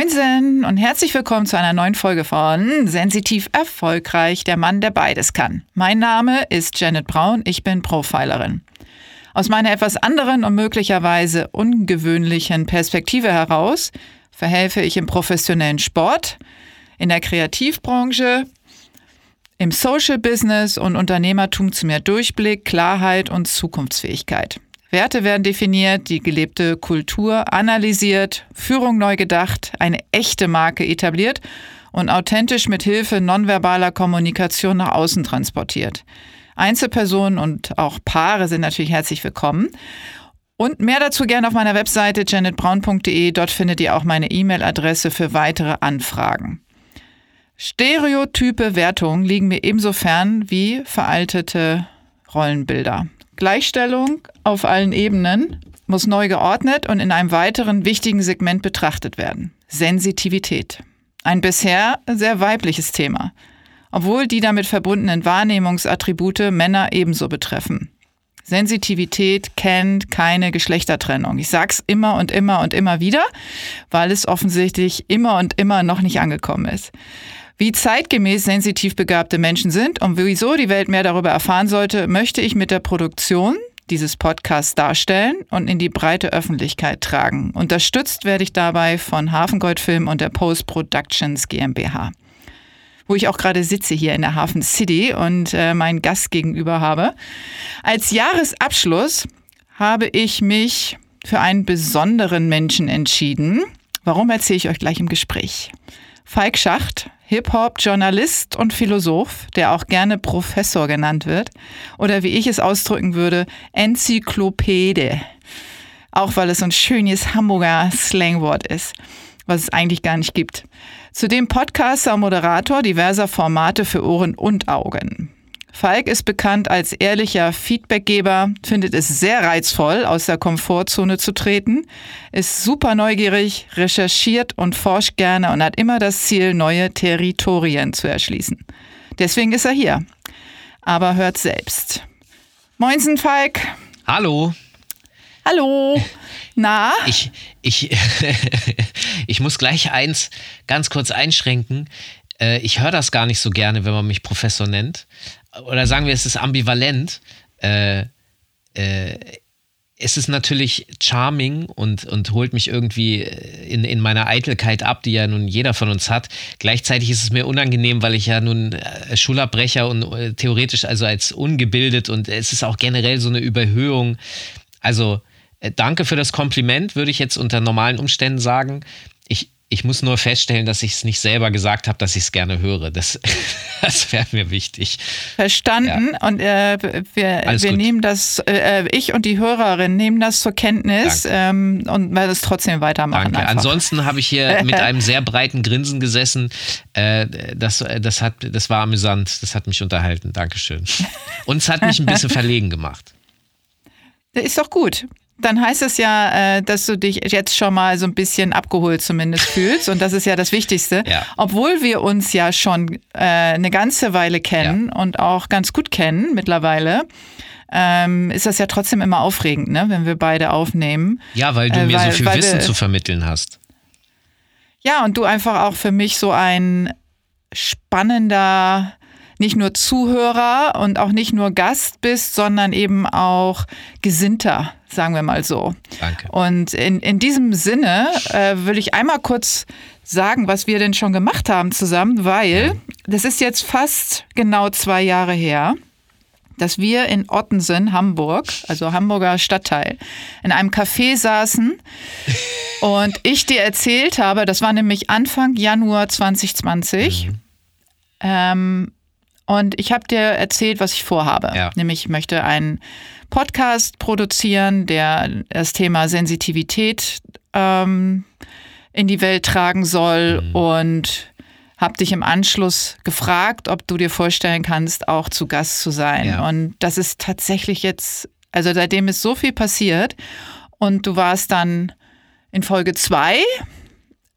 Moinsen und herzlich willkommen zu einer neuen Folge von Sensitiv Erfolgreich, der Mann, der beides kann. Mein Name ist Janet Braun, ich bin Profilerin. Aus meiner etwas anderen und möglicherweise ungewöhnlichen Perspektive heraus verhelfe ich im professionellen Sport, in der Kreativbranche, im Social Business und Unternehmertum zu mehr Durchblick, Klarheit und Zukunftsfähigkeit. Werte werden definiert, die gelebte Kultur analysiert, Führung neu gedacht, eine echte Marke etabliert und authentisch mit Hilfe nonverbaler Kommunikation nach außen transportiert. Einzelpersonen und auch Paare sind natürlich herzlich willkommen. Und mehr dazu gerne auf meiner Webseite janetbraun.de. Dort findet ihr auch meine E-Mail-Adresse für weitere Anfragen. Stereotype Wertungen liegen mir ebenso fern wie veraltete Rollenbilder. Gleichstellung auf allen Ebenen muss neu geordnet und in einem weiteren wichtigen Segment betrachtet werden. Sensitivität. Ein bisher sehr weibliches Thema, obwohl die damit verbundenen Wahrnehmungsattribute Männer ebenso betreffen. Sensitivität kennt keine Geschlechtertrennung. Ich sag's immer und immer und immer wieder, weil es offensichtlich immer und immer noch nicht angekommen ist. Wie zeitgemäß sensitiv begabte Menschen sind und wieso die Welt mehr darüber erfahren sollte, möchte ich mit der Produktion dieses Podcasts darstellen und in die breite Öffentlichkeit tragen. Unterstützt werde ich dabei von Hafengold Film und der Post Productions GmbH wo ich auch gerade sitze hier in der Hafen City und äh, meinen Gast gegenüber habe. Als Jahresabschluss habe ich mich für einen besonderen Menschen entschieden. Warum erzähle ich euch gleich im Gespräch. Falk Schacht, Hip-Hop-Journalist und Philosoph, der auch gerne Professor genannt wird, oder wie ich es ausdrücken würde, Enzyklopäde. Auch weil es so ein schönes Hamburger Slangwort ist, was es eigentlich gar nicht gibt. Zudem Podcaster und Moderator diverser Formate für Ohren und Augen. Falk ist bekannt als ehrlicher Feedbackgeber, findet es sehr reizvoll, aus der Komfortzone zu treten, ist super neugierig, recherchiert und forscht gerne und hat immer das Ziel, neue Territorien zu erschließen. Deswegen ist er hier. Aber hört selbst. Moinsen, Falk. Hallo. Hallo. Na? Ich, ich, ich muss gleich eins ganz kurz einschränken. Äh, ich höre das gar nicht so gerne, wenn man mich Professor nennt oder sagen wir, es ist ambivalent. Äh, äh, es ist natürlich charming und, und holt mich irgendwie in, in meiner Eitelkeit ab, die ja nun jeder von uns hat. Gleichzeitig ist es mir unangenehm, weil ich ja nun äh, Schulabbrecher und äh, theoretisch also als ungebildet und es ist auch generell so eine Überhöhung. Also äh, danke für das Kompliment, würde ich jetzt unter normalen Umständen sagen. Ich, muss nur feststellen, dass ich es nicht selber gesagt habe, dass ich es gerne höre. Das, das wäre mir wichtig. Verstanden. Ja. Und äh, wir, wir nehmen das, äh, ich und die Hörerin nehmen das zur Kenntnis ähm, und werden es trotzdem weitermachen. Danke. Ansonsten habe ich hier mit einem sehr breiten Grinsen gesessen. Äh, das, das, hat, das war amüsant. Das hat mich unterhalten. Dankeschön. Und es hat mich ein bisschen verlegen gemacht. Ist doch gut dann heißt es ja, äh, dass du dich jetzt schon mal so ein bisschen abgeholt zumindest fühlst. Und das ist ja das Wichtigste. Ja. Obwohl wir uns ja schon äh, eine ganze Weile kennen ja. und auch ganz gut kennen mittlerweile. Ähm, ist das ja trotzdem immer aufregend, ne, wenn wir beide aufnehmen. Ja, weil du äh, mir weil, so viel Wissen wir, zu vermitteln hast. Ja, und du einfach auch für mich so ein spannender nicht nur Zuhörer und auch nicht nur Gast bist, sondern eben auch Gesinnter, sagen wir mal so. Danke. Und in, in diesem Sinne äh, will ich einmal kurz sagen, was wir denn schon gemacht haben zusammen, weil das ist jetzt fast genau zwei Jahre her dass wir in Ottensen, Hamburg, also Hamburger Stadtteil, in einem Café saßen und ich dir erzählt habe, das war nämlich Anfang Januar 2020, mhm. ähm, und ich habe dir erzählt, was ich vorhabe. Ja. Nämlich, ich möchte einen Podcast produzieren, der das Thema Sensitivität ähm, in die Welt tragen soll mhm. und habe dich im Anschluss gefragt, ob du dir vorstellen kannst, auch zu Gast zu sein. Ja. Und das ist tatsächlich jetzt, also seitdem ist so viel passiert und du warst dann in Folge 2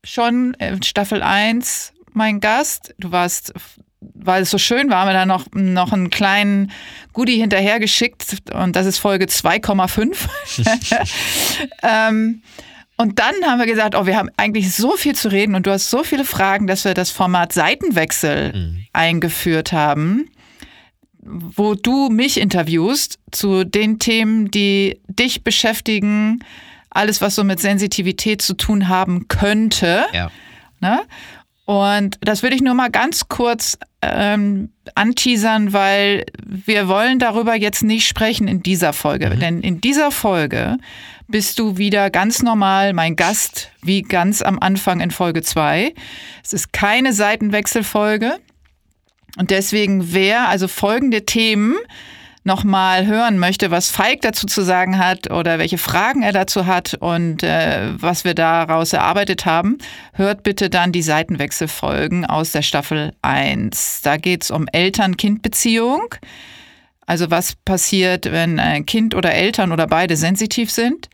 schon in Staffel 1 mein Gast. Du warst weil es so schön war, haben wir da noch, noch einen kleinen Goodie hinterhergeschickt und das ist Folge 2,5. ähm, Und dann haben wir gesagt, oh, wir haben eigentlich so viel zu reden und du hast so viele Fragen, dass wir das Format Seitenwechsel mhm. eingeführt haben, wo du mich interviewst zu den Themen, die dich beschäftigen, alles, was so mit Sensitivität zu tun haben könnte. Ja. Ne? Und das würde ich nur mal ganz kurz ähm, anteasern, weil wir wollen darüber jetzt nicht sprechen in dieser Folge. Mhm. Denn in dieser Folge bist du wieder ganz normal mein Gast, wie ganz am Anfang in Folge 2. Es ist keine Seitenwechselfolge. Und deswegen, wer also folgende Themen nochmal hören möchte, was Falk dazu zu sagen hat oder welche Fragen er dazu hat und äh, was wir daraus erarbeitet haben, hört bitte dann die Seitenwechselfolgen aus der Staffel 1. Da geht es um Eltern-Kind-Beziehung. Also was passiert, wenn ein Kind oder Eltern oder beide sensitiv sind.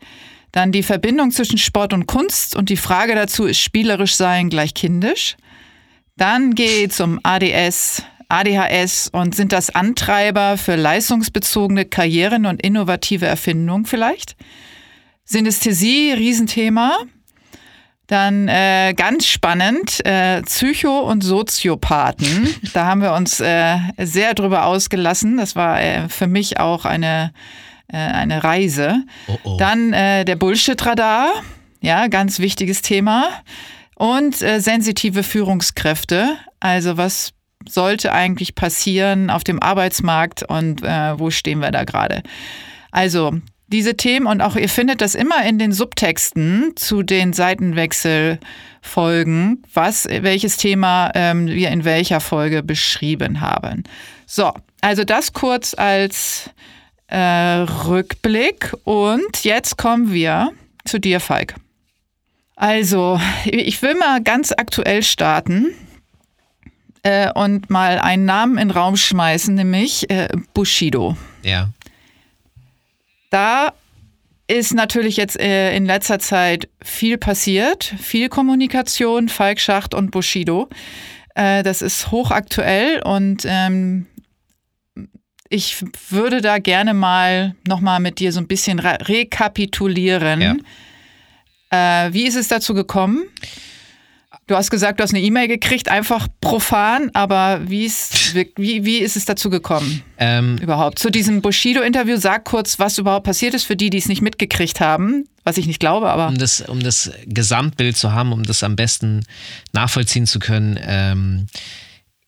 Dann die Verbindung zwischen Sport und Kunst und die Frage dazu, ist spielerisch sein gleich kindisch? Dann geht es um ADS, ADHS und sind das Antreiber für leistungsbezogene Karrieren und innovative Erfindungen vielleicht? Synästhesie, Riesenthema. Dann äh, ganz spannend, äh, Psycho- und Soziopathen. Da haben wir uns äh, sehr drüber ausgelassen. Das war äh, für mich auch eine, äh, eine Reise. Oh oh. Dann äh, der Bullshit-Radar. Ja, ganz wichtiges Thema. Und sensitive Führungskräfte. Also was sollte eigentlich passieren auf dem Arbeitsmarkt und äh, wo stehen wir da gerade. Also diese Themen und auch ihr findet das immer in den Subtexten zu den Seitenwechselfolgen, was welches Thema ähm, wir in welcher Folge beschrieben haben. So, also das kurz als äh, Rückblick und jetzt kommen wir zu dir, Falk. Also, ich will mal ganz aktuell starten äh, und mal einen Namen in den Raum schmeißen, nämlich äh, Bushido. Ja. Da ist natürlich jetzt äh, in letzter Zeit viel passiert, viel Kommunikation, Falk Schacht und Bushido. Äh, das ist hochaktuell und ähm, ich würde da gerne mal nochmal mit dir so ein bisschen re rekapitulieren. Ja. Äh, wie ist es dazu gekommen? Du hast gesagt, du hast eine E-Mail gekriegt, einfach profan, aber wie ist, wie, wie ist es dazu gekommen? Ähm, überhaupt? Zu diesem Bushido-Interview, sag kurz, was überhaupt passiert ist für die, die es nicht mitgekriegt haben, was ich nicht glaube, aber. Um das, um das Gesamtbild zu haben, um das am besten nachvollziehen zu können, ähm,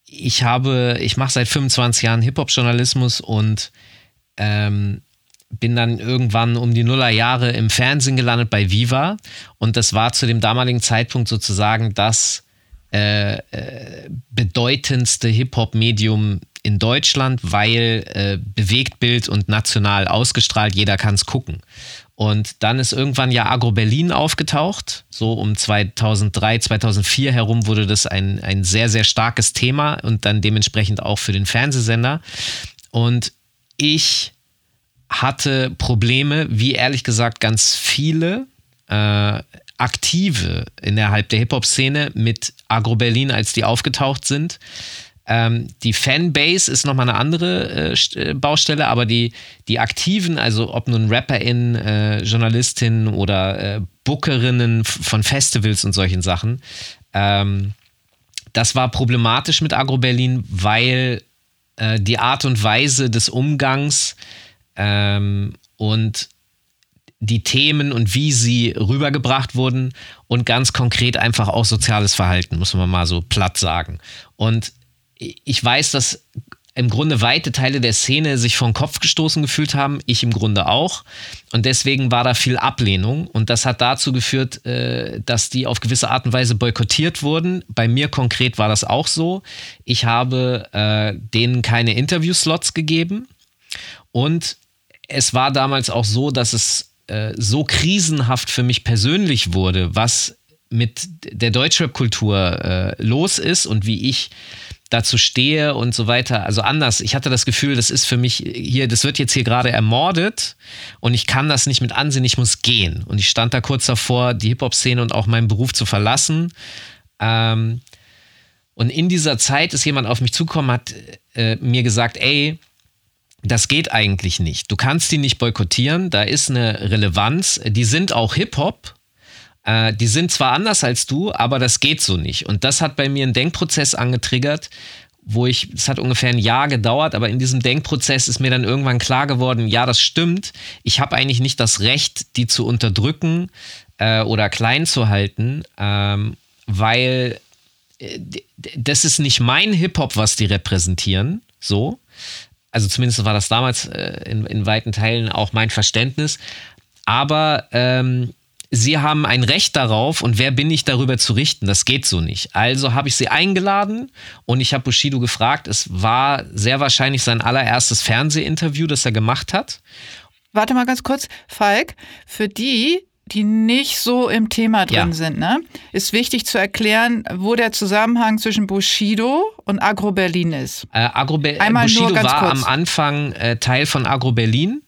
ich habe, ich mache seit 25 Jahren Hip-Hop-Journalismus und ähm, bin dann irgendwann um die Nullerjahre im Fernsehen gelandet bei Viva und das war zu dem damaligen Zeitpunkt sozusagen das äh, äh, bedeutendste Hip-Hop-Medium in Deutschland, weil äh, Bewegtbild und national ausgestrahlt, jeder kann es gucken. Und dann ist irgendwann ja Agro Berlin aufgetaucht. So um 2003, 2004 herum wurde das ein, ein sehr, sehr starkes Thema und dann dementsprechend auch für den Fernsehsender. Und ich hatte Probleme, wie ehrlich gesagt ganz viele äh, Aktive innerhalb der Hip-Hop-Szene mit Agro Berlin, als die aufgetaucht sind. Ähm, die Fanbase ist nochmal eine andere äh, äh, Baustelle, aber die, die Aktiven, also ob nun RapperInnen, äh, JournalistInnen oder äh, Bookerinnen von Festivals und solchen Sachen, ähm, das war problematisch mit Agro Berlin, weil äh, die Art und Weise des Umgangs ähm, und die Themen und wie sie rübergebracht wurden und ganz konkret einfach auch soziales Verhalten, muss man mal so platt sagen. Und ich weiß, dass im Grunde weite Teile der Szene sich den Kopf gestoßen gefühlt haben, ich im Grunde auch. Und deswegen war da viel Ablehnung. Und das hat dazu geführt, äh, dass die auf gewisse Art und Weise boykottiert wurden. Bei mir konkret war das auch so. Ich habe äh, denen keine Interviewslots gegeben. Und es war damals auch so, dass es äh, so krisenhaft für mich persönlich wurde, was mit der Deutschrap-Kultur äh, los ist und wie ich dazu stehe und so weiter. Also anders. Ich hatte das Gefühl, das ist für mich hier, das wird jetzt hier gerade ermordet und ich kann das nicht mit ansehen, ich muss gehen. Und ich stand da kurz davor, die Hip-Hop-Szene und auch meinen Beruf zu verlassen. Ähm, und in dieser Zeit ist jemand auf mich zugekommen, hat äh, mir gesagt, ey, das geht eigentlich nicht. Du kannst die nicht boykottieren, da ist eine Relevanz. Die sind auch Hip-Hop, Äh, die sind zwar anders als du, aber das geht so nicht. Und das hat bei mir einen Denkprozess angetriggert, wo ich, es hat ungefähr ein Jahr gedauert, aber in diesem Denkprozess ist mir dann irgendwann klar geworden, ja, das stimmt. Ich habe eigentlich nicht das Recht, die zu unterdrücken äh, oder klein zu halten, ähm, weil äh, das ist nicht mein Hip-Hop, was die repräsentieren, so. Also zumindest war das damals äh, in, in weiten Teilen auch mein Verständnis. Aber ähm, sie haben ein Recht darauf und wer bin ich darüber zu richten? Das geht so nicht. Also habe ich sie eingeladen und ich habe Bushido gefragt. Es war sehr wahrscheinlich sein allererstes Fernsehinterview, das er gemacht hat. Warte mal ganz kurz, Falk, für die, die nicht so im Thema drin ja. sind, ne, ist wichtig zu erklären, wo der Zusammenhang zwischen Bushido und Agro Berlin ist. Äh, Agro Be Einmal Bushido war kurz. am Anfang äh, Teil von Agro Berlin.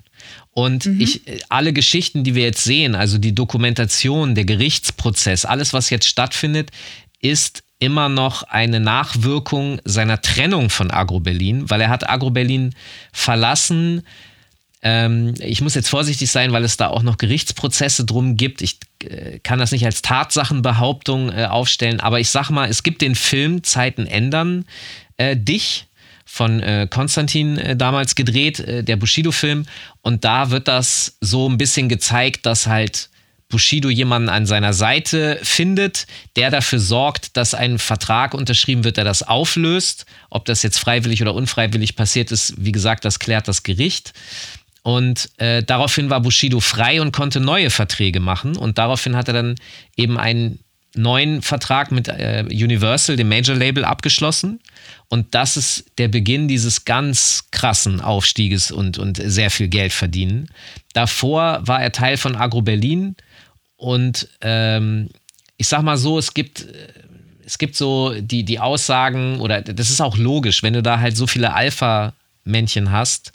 Und mhm. ich, alle Geschichten, die wir jetzt sehen, also die Dokumentation, der Gerichtsprozess, alles, was jetzt stattfindet, ist immer noch eine Nachwirkung seiner Trennung von Agro Berlin, weil er hat Agro Berlin verlassen. Ähm, ich muss jetzt vorsichtig sein, weil es da auch noch Gerichtsprozesse drum gibt. Ich äh, kann das nicht als Tatsachenbehauptung äh, aufstellen, aber ich sag mal, es gibt den Film Zeiten ändern äh, dich von äh, Konstantin äh, damals gedreht, äh, der Bushido-Film. Und da wird das so ein bisschen gezeigt, dass halt Bushido jemanden an seiner Seite findet, der dafür sorgt, dass ein Vertrag unterschrieben wird, der das auflöst. Ob das jetzt freiwillig oder unfreiwillig passiert ist, wie gesagt, das klärt das Gericht. Und äh, daraufhin war Bushido frei und konnte neue Verträge machen. Und daraufhin hat er dann eben einen neuen Vertrag mit äh, Universal, dem Major Label, abgeschlossen. Und das ist der Beginn dieses ganz krassen Aufstieges und, und sehr viel Geld verdienen. Davor war er Teil von Agro Berlin und ähm, ich sag mal so, es gibt, es gibt so die, die Aussagen, oder das ist auch logisch, wenn du da halt so viele Alpha-Männchen hast,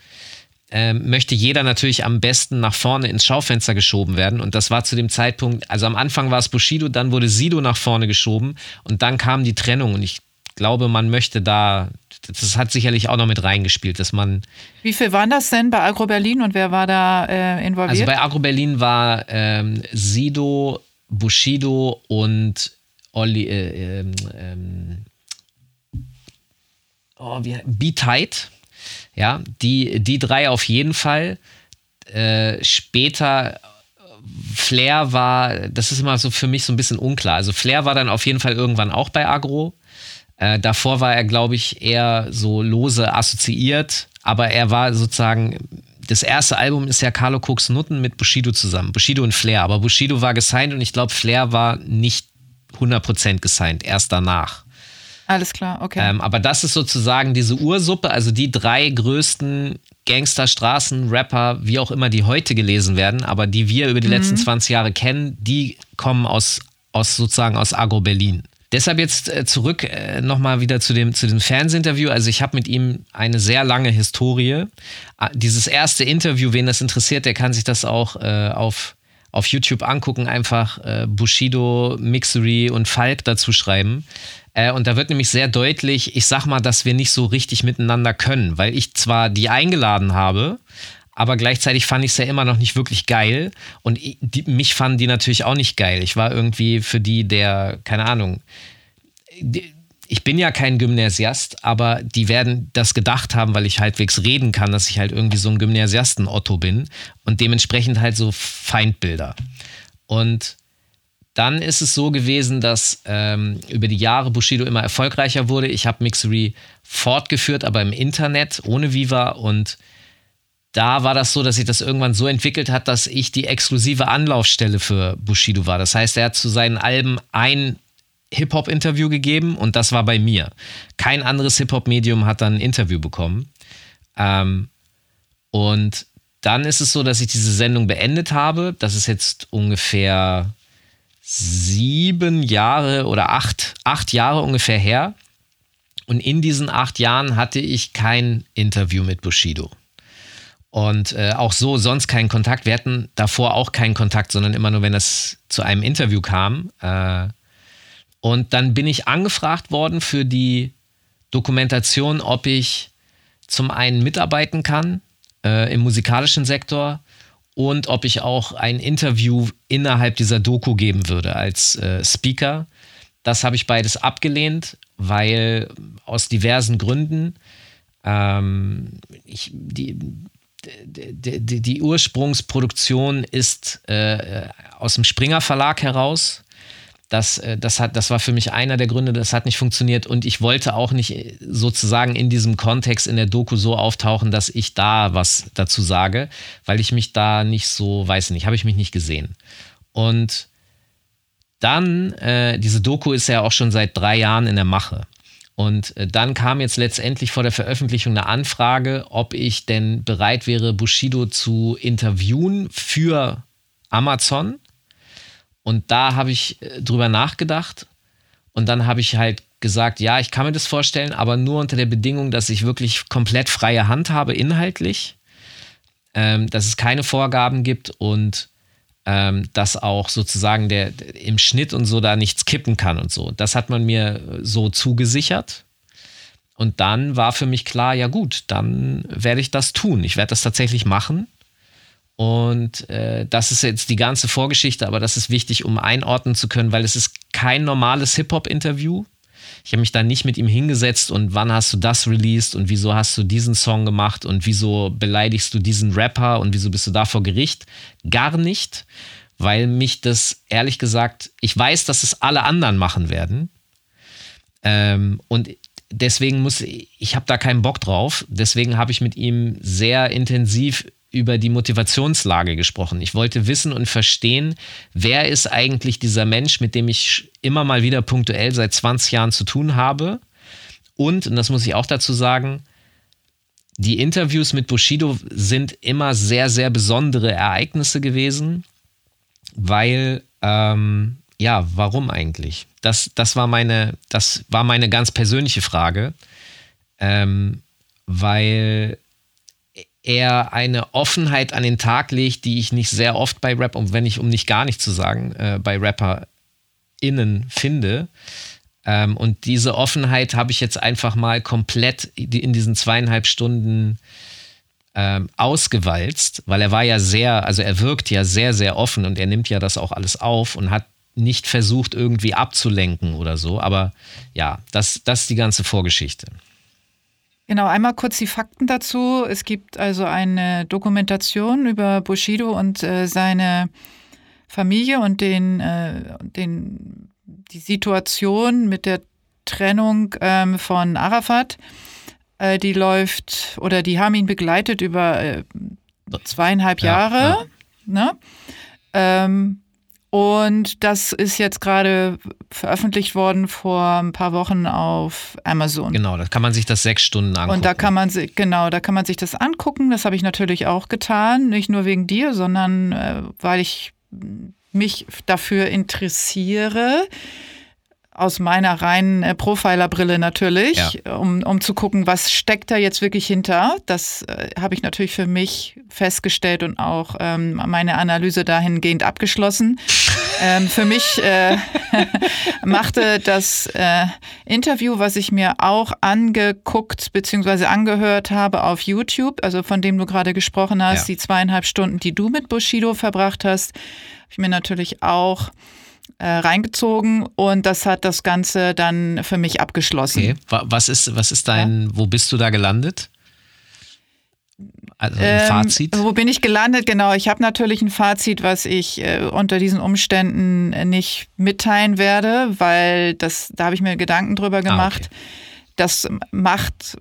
ähm, möchte jeder natürlich am besten nach vorne ins Schaufenster geschoben werden. Und das war zu dem Zeitpunkt, also am Anfang war es Bushido, dann wurde Sido nach vorne geschoben und dann kam die Trennung. Und ich glaube, man möchte da, das hat sicherlich auch noch mit reingespielt, dass man. Wie viel waren das denn bei Agro Berlin und wer war da äh, involviert? Also bei Agro Berlin war ähm, Sido, Bushido und Olli, äh, ähm, ähm oh, wie, Be Tight ja, die, die drei auf jeden Fall. Äh, später Flair war, das ist immer so für mich so ein bisschen unklar. Also Flair war dann auf jeden Fall irgendwann auch bei Agro. Äh, davor war er, glaube ich, eher so lose assoziiert, aber er war sozusagen, das erste Album ist ja Carlo Cooks Nutten mit Bushido zusammen. Bushido und Flair. Aber Bushido war gesigned und ich glaube, Flair war nicht 100% gesigned, erst danach. Alles klar, okay. Ähm, aber das ist sozusagen diese Ursuppe, also die drei größten Gangster, Straßen, Rapper, wie auch immer die heute gelesen werden, aber die wir über die mhm. letzten 20 Jahre kennen, die kommen aus, aus sozusagen aus Agro Berlin. Deshalb jetzt äh, zurück äh, nochmal wieder zu dem, zu dem Fernsehinterview. Also ich habe mit ihm eine sehr lange Historie. Ah, dieses erste Interview, wen das interessiert, der kann sich das auch äh, auf, auf YouTube angucken. Einfach äh, Bushido, Mixery und Falk dazu schreiben. Äh, und da wird nämlich sehr deutlich, ich sag mal, dass wir nicht so richtig miteinander können, weil ich zwar die eingeladen habe, aber gleichzeitig fand ich es ja immer noch nicht wirklich geil. Und die, mich fanden die natürlich auch nicht geil. Ich war irgendwie für die der, keine Ahnung, die, ich bin ja kein Gymnasiast, aber die werden das gedacht haben, weil ich halbwegs reden kann, dass ich halt irgendwie so ein Gymnasiasten-Otto bin und dementsprechend halt so Feindbilder. Und dann ist es so gewesen, dass ähm, über die Jahre Bushido immer erfolgreicher wurde. Ich habe Mixery fortgeführt, aber im Internet ohne Viva und da war das so, dass sich das irgendwann so entwickelt hat, dass ich die exklusive Anlaufstelle für Bushido war. Das heißt, er hat zu seinen Alben ein Hip-Hop-Interview gegeben und das war bei mir. Kein anderes Hip-Hop-Medium hat dann ein Interview bekommen. Ähm, und dann ist es so, dass ich diese Sendung beendet habe. Das ist jetzt ungefähr sieben Jahre oder acht, acht Jahre ungefähr her. Und in diesen acht Jahren hatte ich kein Interview mit Bushido. Und äh, auch so sonst keinen Kontakt. Wir hatten davor auch keinen Kontakt, sondern immer nur, wenn es zu einem Interview kam. Äh, und dann bin ich angefragt worden für die Dokumentation, ob ich zum einen mitarbeiten kann äh, im musikalischen Sektor und ob ich auch ein Interview innerhalb dieser Doku geben würde als äh, Speaker. Das habe ich beides abgelehnt, weil aus diversen Gründen ähm, ich, die, die, die, die, Ursprungsproduktion ist äh, aus dem Springer Verlag heraus. Das, äh, das, hat, das war für mich einer der Gründe, das hat nicht funktioniert und ich wollte auch nicht äh, sozusagen in diesem Kontext in der Doku so auftauchen, dass ich da was dazu sage, weil ich mich da nicht so, weiß nicht, habe ich mich nicht gesehen. Und dann, äh, diese Doku ist ja auch schon seit drei Jahren in der Mache. Und äh, dann kam jetzt letztendlich vor der Veröffentlichung eine Anfrage, ob ich denn bereit wäre, Bushido zu interviewen für Amazon. Und da habe ich äh, drüber nachgedacht und dann habe ich halt gesagt, ja, ich kann mir das vorstellen, aber nur unter der Bedingung, dass ich wirklich komplett freie Hand habe inhaltlich, ähm, dass es keine Vorgaben gibt und ähm, dass auch sozusagen der, der im Schnitt und so da nichts kippen kann und so. Das hat man mir so zugesichert. Und dann war für mich klar, ja gut, dann werde ich das tun. Ich werde das tatsächlich machen. Und äh, das ist jetzt die ganze Vorgeschichte, aber das ist wichtig, um einordnen zu können, weil es ist kein normales Hip-Hop-Interview. Ich habe mich da nicht mit ihm hingesetzt und wann hast du das released und wieso hast du diesen Song gemacht und wieso beleidigst du diesen Rapper und wieso bist du da vor Gericht? Gar nicht, weil mich das ehrlich gesagt, ich weiß, dass es alle anderen machen werden. Ähm, und deswegen muss ich, ich habe da keinen Bock drauf. Deswegen habe ich mit ihm sehr intensiv über die Motivationslage gesprochen. Ich wollte wissen und verstehen, wer ist eigentlich dieser Mensch, mit dem ich immer mal wieder punktuell seit 20 Jahren zu tun habe. Und, und das muss ich auch dazu sagen, die Interviews mit Bushido sind immer sehr, sehr besondere Ereignisse gewesen, weil, ähm, ja, warum eigentlich? Das, das, war meine, das war meine ganz persönliche Frage, ähm, weil er eine Offenheit an den Tag legt, die ich nicht sehr oft bei Rap, und wenn ich, um nicht gar nicht zu sagen, äh, bei RapperInnen finde. Ähm, und diese Offenheit habe ich jetzt einfach mal komplett in diesen zweieinhalb Stunden ähm, ausgewalzt, weil er war ja sehr, also er wirkt ja sehr, sehr offen und er nimmt ja das auch alles auf und hat nicht versucht, irgendwie abzulenken oder so. Aber ja, das, das ist die ganze Vorgeschichte. Genau, einmal kurz die Fakten dazu. Es gibt also eine Dokumentation über Bushido und äh, seine Familie und den, äh, den, die Situation mit der Trennung ähm, von Arafat. Äh, die läuft oder die haben ihn begleitet über äh, zweieinhalb Jahre. Ja, ja. Ne? Ähm, und das ist jetzt gerade veröffentlicht worden vor ein paar Wochen auf Amazon. Genau, da kann man sich das sechs Stunden angucken. Und da kann man sich, genau, da kann man sich das angucken. Das habe ich natürlich auch getan. Nicht nur wegen dir, sondern äh, weil ich mich dafür interessiere aus meiner reinen äh, Profilerbrille natürlich, ja. um, um zu gucken, was steckt da jetzt wirklich hinter. Das äh, habe ich natürlich für mich festgestellt und auch ähm, meine Analyse dahingehend abgeschlossen. ähm, für mich äh, machte das äh, Interview, was ich mir auch angeguckt bzw. angehört habe auf YouTube, also von dem du gerade gesprochen hast, ja. die zweieinhalb Stunden, die du mit Bushido verbracht hast, habe ich mir natürlich auch äh, reingezogen und das hat das Ganze dann für mich abgeschlossen. Okay. Was ist, was ist dein, ja. wo bist du da gelandet? Also ein ähm, Fazit? Wo bin ich gelandet? Genau, ich habe natürlich ein Fazit, was ich äh, unter diesen Umständen nicht mitteilen werde, weil das, da habe ich mir Gedanken drüber gemacht. Ah, okay. Das macht,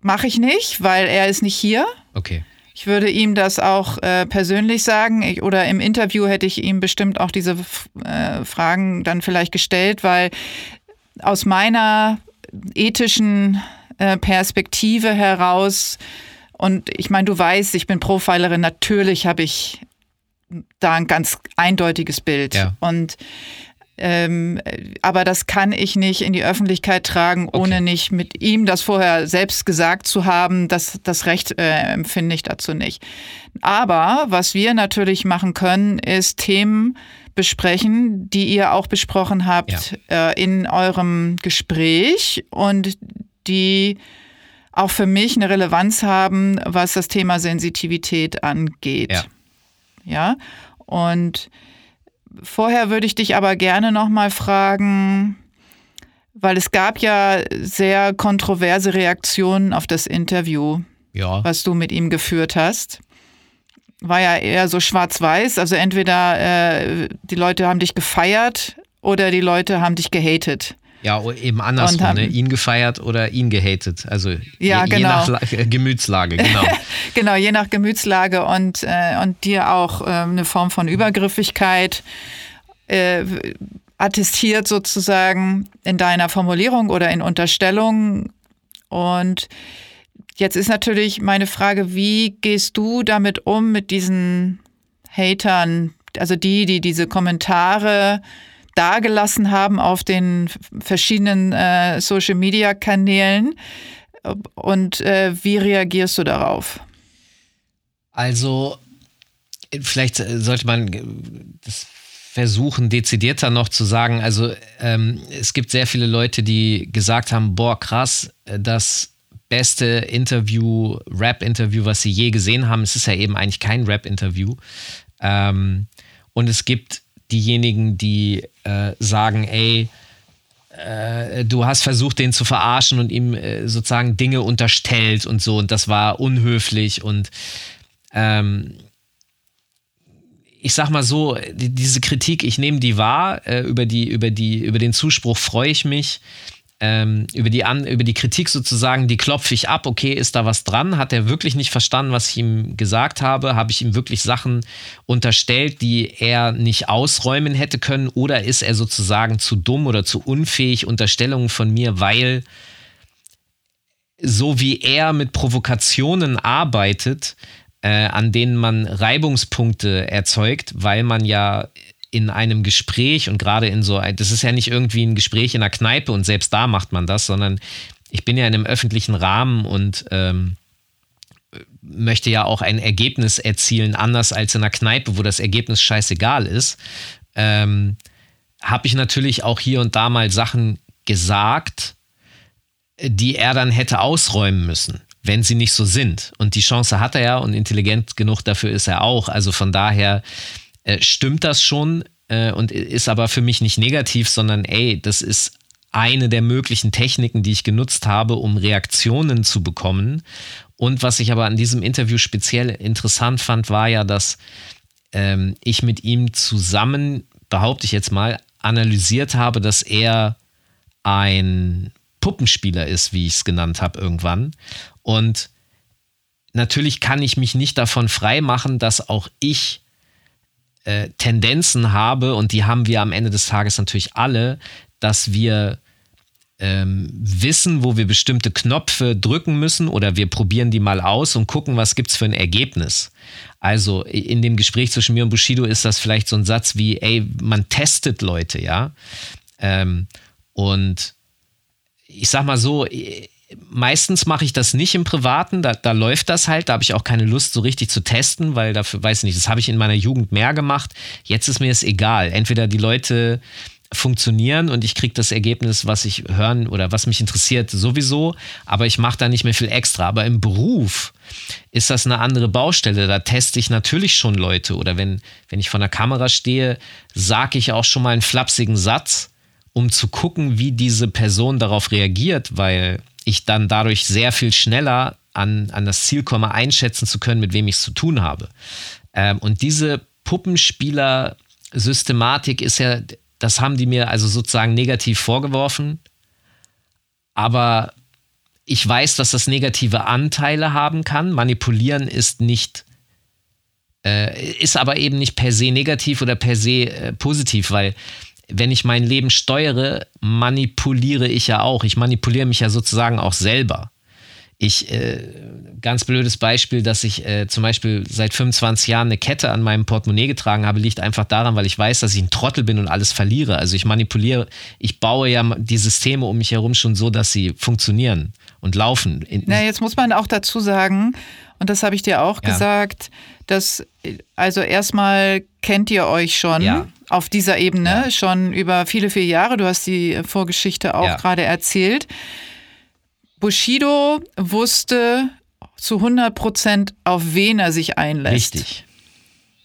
mache ich nicht, weil er ist nicht hier. Okay. Ich würde ihm das auch äh, persönlich sagen ich, oder im Interview hätte ich ihm bestimmt auch diese äh, Fragen dann vielleicht gestellt, weil aus meiner ethischen äh, Perspektive heraus und ich meine, du weißt, ich bin Profilerin, natürlich habe ich da ein ganz eindeutiges Bild. Ja. Und ähm, aber das kann ich nicht in die Öffentlichkeit tragen, ohne okay. nicht mit ihm das vorher selbst gesagt zu haben. Das, das Recht äh, empfinde ich dazu nicht. Aber was wir natürlich machen können, ist Themen besprechen, die ihr auch besprochen habt ja. äh, in eurem Gespräch und die auch für mich eine Relevanz haben, was das Thema Sensitivität angeht. Ja. Ja. Und vorher würde ich dich aber gerne nochmal fragen, weil es gab ja sehr kontroverse Reaktionen auf das Interview, Ja. was du mit ihm geführt hast. War ja eher so schwarz-weiß, also entweder äh, die Leute haben dich gefeiert oder die Leute haben dich gehatet. Ja, eben andersrum, Und haben- ne? ihn gefeiert oder ihn gehatet. Also Ja, je, je genau. nach La äh, Gemütslage, genau. Genau, je nach Gemütslage und, äh, und dir auch äh, eine Form von Übergriffigkeit äh, attestiert sozusagen in deiner Formulierung oder in Unterstellung. Und jetzt ist natürlich meine Frage, wie gehst du damit um mit diesen Hatern, also die, die diese Kommentare dagelassen haben auf den verschiedenen äh, Social-Media-Kanälen? Und äh, wie reagierst du darauf? Also, vielleicht äh, sollte man äh, das versuchen, dezidierter noch zu sagen. Also, ähm, es gibt sehr viele Leute, die gesagt haben: Boah, krass, äh, das beste Interview, Rap-Interview, was sie je gesehen haben. Es ist ja eben eigentlich kein Rap-Interview. Ähm, und es gibt diejenigen, die äh, sagen: Ey, äh, du hast versucht, den zu verarschen und ihm äh, sozusagen Dinge unterstellt und so, und das war unhöflich und ähm, ich sag mal so, die, diese Kritik, ich nehme die wahr, äh, über, die, über, die, über den Zuspruch freue ich mich. Ähm, über, die An über die Kritik sozusagen, die klopfe ich ab, okay, ist da was dran? Hat er wirklich nicht verstanden, was ich ihm gesagt habe? Habe ich ihm wirklich Sachen unterstellt, die er nicht ausräumen hätte können? Oder ist er sozusagen zu dumm oder zu unfähig, Unterstellungen von mir, weil so wie er mit Provokationen arbeitet, äh, an denen man Reibungspunkte erzeugt, weil man ja in einem Gespräch und gerade in so, ein- das ist ja nicht irgendwie ein Gespräch in einer Kneipe und selbst da macht man das, sondern ich bin ja in einem öffentlichen Rahmen und ähm, möchte ja auch ein Ergebnis erzielen, anders als in einer Kneipe, wo das Ergebnis scheißegal ist. Ähm, habe ich natürlich auch hier und da mal Sachen gesagt, die er dann hätte ausräumen müssen, wenn sie nicht so sind. Und die Chance hat er ja und intelligent genug dafür ist er auch. Also von daher äh, stimmt das schon äh, und ist aber für mich nicht negativ, sondern ey, das ist eine der möglichen Techniken, die ich genutzt habe, um Reaktionen zu bekommen. Und was ich aber an diesem Interview speziell interessant fand, war ja, dass ähm, ich mit ihm zusammen, behaupte ich jetzt mal, analysiert habe, dass er ein Puppenspieler ist, wie ich es genannt habe irgendwann. Und natürlich kann ich mich nicht davon freimachen, dass auch ich äh, Tendenzen habe, und die haben wir am Ende des Tages natürlich alle, dass wir ähm, wissen, wo wir bestimmte Knöpfe drücken müssen oder wir probieren die mal aus und gucken, was gibt es für ein Ergebnis. Also in dem Gespräch zwischen mir und Bushido ist das vielleicht so ein Satz wie, ey, man testet Leute, ja. Ähm, und ich sag mal so, meistens mache ich das nicht im Privaten, da, da läuft das halt, da habe ich auch keine Lust so richtig zu testen, weil dafür, weiß ich nicht, das habe ich in meiner Jugend mehr gemacht. Jetzt ist mir es egal. Entweder die Leute funktionieren und ich kriege das Ergebnis, was ich hören oder was mich interessiert, sowieso, aber ich mache da nicht mehr viel extra. Aber im Beruf ist das eine andere Baustelle. Da teste ich natürlich schon Leute oder wenn, wenn ich vor der Kamera stehe, sage ich auch schon mal einen flapsigen Satz, um zu gucken, wie diese Person darauf reagiert, weil ich dann dadurch sehr viel schneller an, an das Ziel komme, einschätzen zu können, mit wem ich es zu tun habe. Ähm, und diese Puppenspieler-Systematik ist ja, das haben die mir also sozusagen negativ vorgeworfen. Aber ich weiß, dass das negative Anteile haben kann. Manipulieren ist nicht, äh, ist aber eben nicht per se negativ oder per se äh, positiv, weil wenn ich mein Leben steuere, manipuliere ich ja auch. Ich manipuliere mich ja sozusagen auch selber. Ich, äh, ganz blödes Beispiel, dass ich äh, zum Beispiel seit 25 Jahren eine Kette an meinem Portemonnaie getragen habe, liegt einfach daran, weil ich weiß, dass ich ein Trottel bin und alles verliere. Also ich manipuliere, ich baue ja die Systeme um mich herum schon so, dass sie funktionieren und laufen. Na, jetzt muss man auch dazu sagen, und das habe ich dir auch Ja. gesagt, dass, also erstmal kennt ihr euch schon Ja. Auf dieser Ebene Ja. schon über viele, viele Jahre. Du hast die Vorgeschichte auch Ja. gerade erzählt. Bushido wusste zu 100 Prozent, auf wen er sich einlässt. richtig.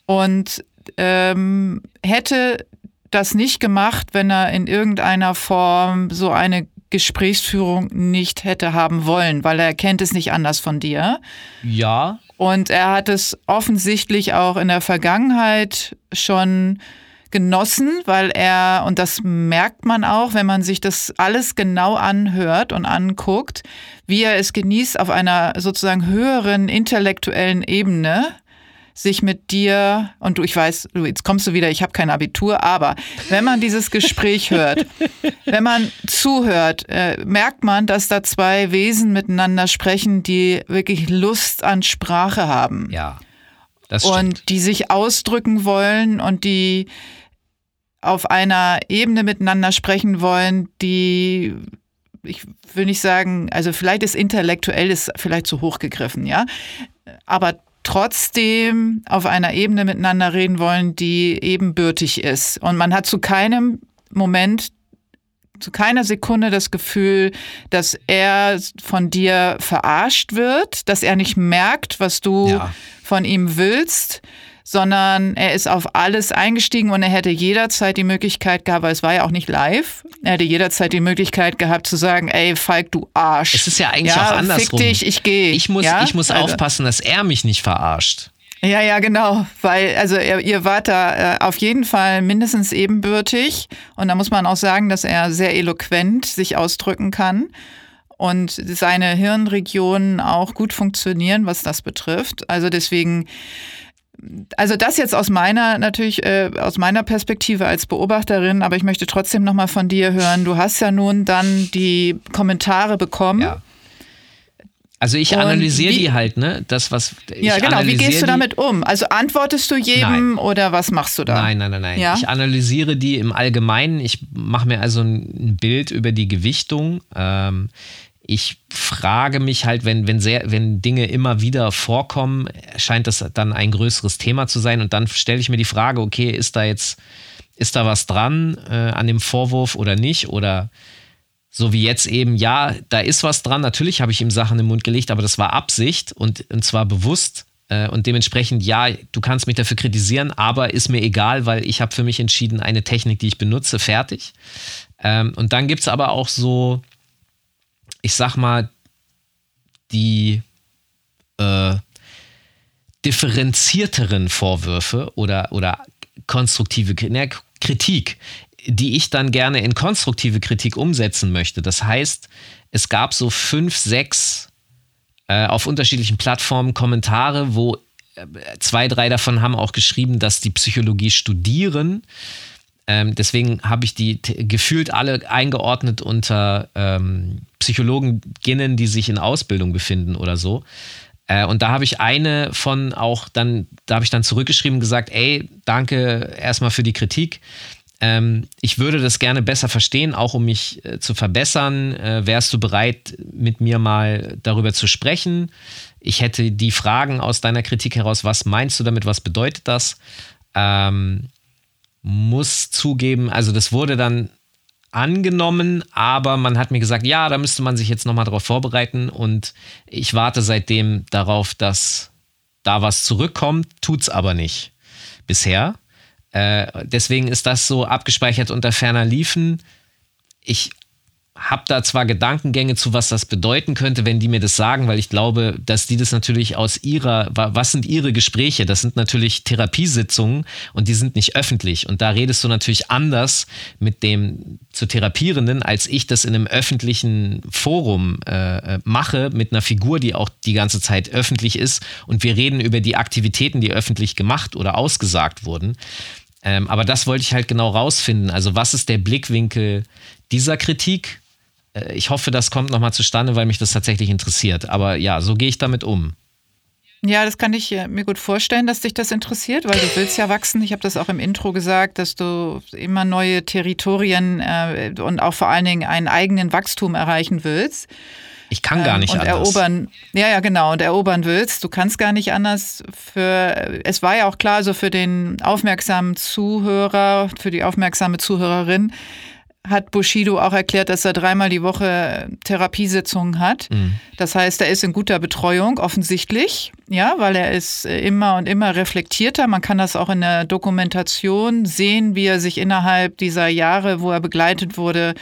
und ähm, hätte das nicht gemacht, wenn er in irgendeiner Form so eine Gesprächsführung nicht hätte haben wollen, weil er kennt es nicht anders von dir. Ja. Und er hat es offensichtlich auch in der Vergangenheit schon genossen, weil er, und das merkt man auch, wenn man sich das alles genau anhört und anguckt, wie er es genießt auf einer sozusagen höheren intellektuellen Ebene, sich mit dir, und du, ich weiß, jetzt kommst du wieder, ich habe kein Abitur, aber wenn man dieses Gespräch hört, wenn man zuhört, äh, merkt man, dass da zwei Wesen miteinander sprechen, die wirklich Lust an Sprache haben. Ja. Das stimmt. und die sich ausdrücken wollen und die auf einer Ebene miteinander sprechen wollen, die ich will nicht sagen, also vielleicht ist intellektuell ist vielleicht zu hoch gegriffen, ja, aber trotzdem auf einer Ebene miteinander reden wollen, die ebenbürtig ist. Und man hat zu keinem Moment, zu keiner Sekunde das Gefühl, dass er von dir verarscht wird, dass er nicht merkt, was du ja. von ihm willst, sondern er ist auf alles eingestiegen und er hätte jederzeit die Möglichkeit gehabt, weil es war ja auch nicht live, er hätte jederzeit die Möglichkeit gehabt zu sagen, ey Falk, du Arsch. Es ist ja eigentlich ja, auch andersrum. Fick dich, ich gehe. Ich muss, ja? ich muss also, aufpassen, dass er mich nicht verarscht. Ja, ja, genau, weil also ihr, ihr wart da äh, auf jeden Fall mindestens ebenbürtig und da muss man auch sagen, dass er sehr eloquent sich ausdrücken kann und seine Hirnregionen auch gut funktionieren, was das betrifft. Also deswegen also das jetzt aus meiner natürlich äh, aus meiner Perspektive als Beobachterin, aber ich möchte trotzdem noch mal von dir hören. Du hast ja nun dann die Kommentare bekommen. Ja. Also ich analysiere die halt, ne? Das was Ja, genau, wie gehst du damit um? Also antwortest du jedem nein. oder was machst du da? Nein, nein, nein, nein. Ja? Ich analysiere die im Allgemeinen. Ich mache mir also ein Bild über die Gewichtung. Ähm, ich frage mich halt, wenn, wenn, sehr, wenn Dinge immer wieder vorkommen, scheint das dann ein größeres Thema zu sein. Und dann stelle ich mir die Frage, okay, ist da jetzt, ist da was dran äh, an dem Vorwurf oder nicht? Oder so wie jetzt eben, ja, da ist was dran. Natürlich habe ich ihm Sachen im Mund gelegt, aber das war Absicht und, und zwar bewusst. Äh, und dementsprechend, ja, du kannst mich dafür kritisieren, aber ist mir egal, weil ich habe für mich entschieden, eine Technik, die ich benutze, fertig. Ähm, und dann gibt es aber auch so, ich sag mal, die äh, differenzierteren Vorwürfe oder, oder konstruktive ne, Kritik, die ich dann gerne in konstruktive Kritik umsetzen möchte. Das heißt, es gab so fünf, sechs äh, auf unterschiedlichen Plattformen Kommentare, wo äh, zwei, drei davon haben auch geschrieben, dass die Psychologie studieren. Ähm, deswegen habe ich die gefühlt alle eingeordnet unter ähm, Psychologinnen, die sich in Ausbildung befinden oder so. Äh, und da habe ich eine von auch dann, da habe ich dann zurückgeschrieben und gesagt, ey, danke erstmal für die Kritik. Ähm, ich würde das gerne besser verstehen, auch um mich äh, zu verbessern. Äh, wärst du bereit, mit mir mal darüber zu sprechen? Ich hätte die Fragen aus deiner Kritik heraus, was meinst du damit, was bedeutet das? Ähm, muss zugeben, also das wurde dann angenommen, aber man hat mir gesagt, ja, da müsste man sich jetzt nochmal darauf vorbereiten und ich warte seitdem darauf, dass da was zurückkommt, tut's aber nicht bisher. Äh, deswegen ist das so abgespeichert unter ferner Liefen. Ich habe da zwar Gedankengänge zu, was das bedeuten könnte, wenn die mir das sagen, weil ich glaube, dass die das natürlich aus ihrer, was sind ihre Gespräche? Das sind natürlich Therapiesitzungen und die sind nicht öffentlich. Und da redest du natürlich anders mit dem zu Therapierenden, als ich das in einem öffentlichen Forum äh, mache, mit einer Figur, die auch die ganze Zeit öffentlich ist. Und wir reden über die Aktivitäten, die öffentlich gemacht oder ausgesagt wurden. Ähm, aber das wollte ich halt genau rausfinden. Also was ist der Blickwinkel dieser Kritik? Äh, ich hoffe, das kommt nochmal zustande, weil mich das tatsächlich interessiert. Aber ja, so gehe ich damit um. Ja, das kann ich äh, mir gut vorstellen, dass dich das interessiert, weil du willst ja wachsen. Ich habe das auch im Intro gesagt, dass du immer neue Territorien äh, und auch vor allen Dingen einen eigenen Wachstum erreichen willst. Ich kann gar nicht ähm, und anders. Erobern, ja, ja, genau, und erobern willst. Du kannst gar nicht anders. Für, es war ja auch klar, so für den aufmerksamen Zuhörer, für die aufmerksame Zuhörerin, hat Bushido auch erklärt, dass er dreimal die Woche Therapiesitzungen hat. Mhm. Das heißt, er ist in guter Betreuung, offensichtlich, ja, weil er ist immer und immer reflektierter. Man kann das auch in der Dokumentation sehen, wie er sich innerhalb dieser Jahre, wo er begleitet wurde,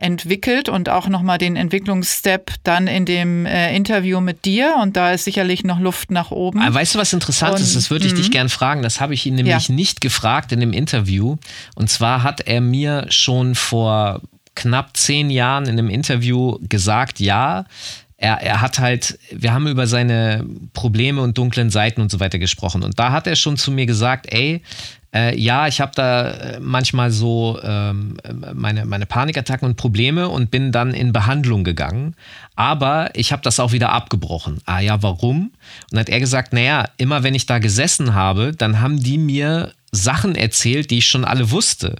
entwickelt und auch nochmal den Entwicklungsstep dann in dem äh, Interview mit dir und da ist sicherlich noch Luft nach oben. Ah, weißt du, was interessant und, ist? Das würde ich dich mhm. gern fragen. Das habe ich ihn nämlich ja. nicht gefragt in dem Interview. Und zwar hat er mir schon vor knapp zehn Jahren in einem Interview gesagt, ja, er, er hat halt, wir haben über seine Probleme und dunklen Seiten und so weiter gesprochen. Und da hat er schon zu mir gesagt, ey, äh, ja, ich habe da äh, manchmal so ähm, meine, meine Panikattacken und Probleme und bin dann in Behandlung gegangen. Aber ich habe das auch wieder abgebrochen. Ah ja, warum? Und dann hat er gesagt, naja, immer wenn ich da gesessen habe, dann haben die mir Sachen erzählt, die ich schon alle wusste.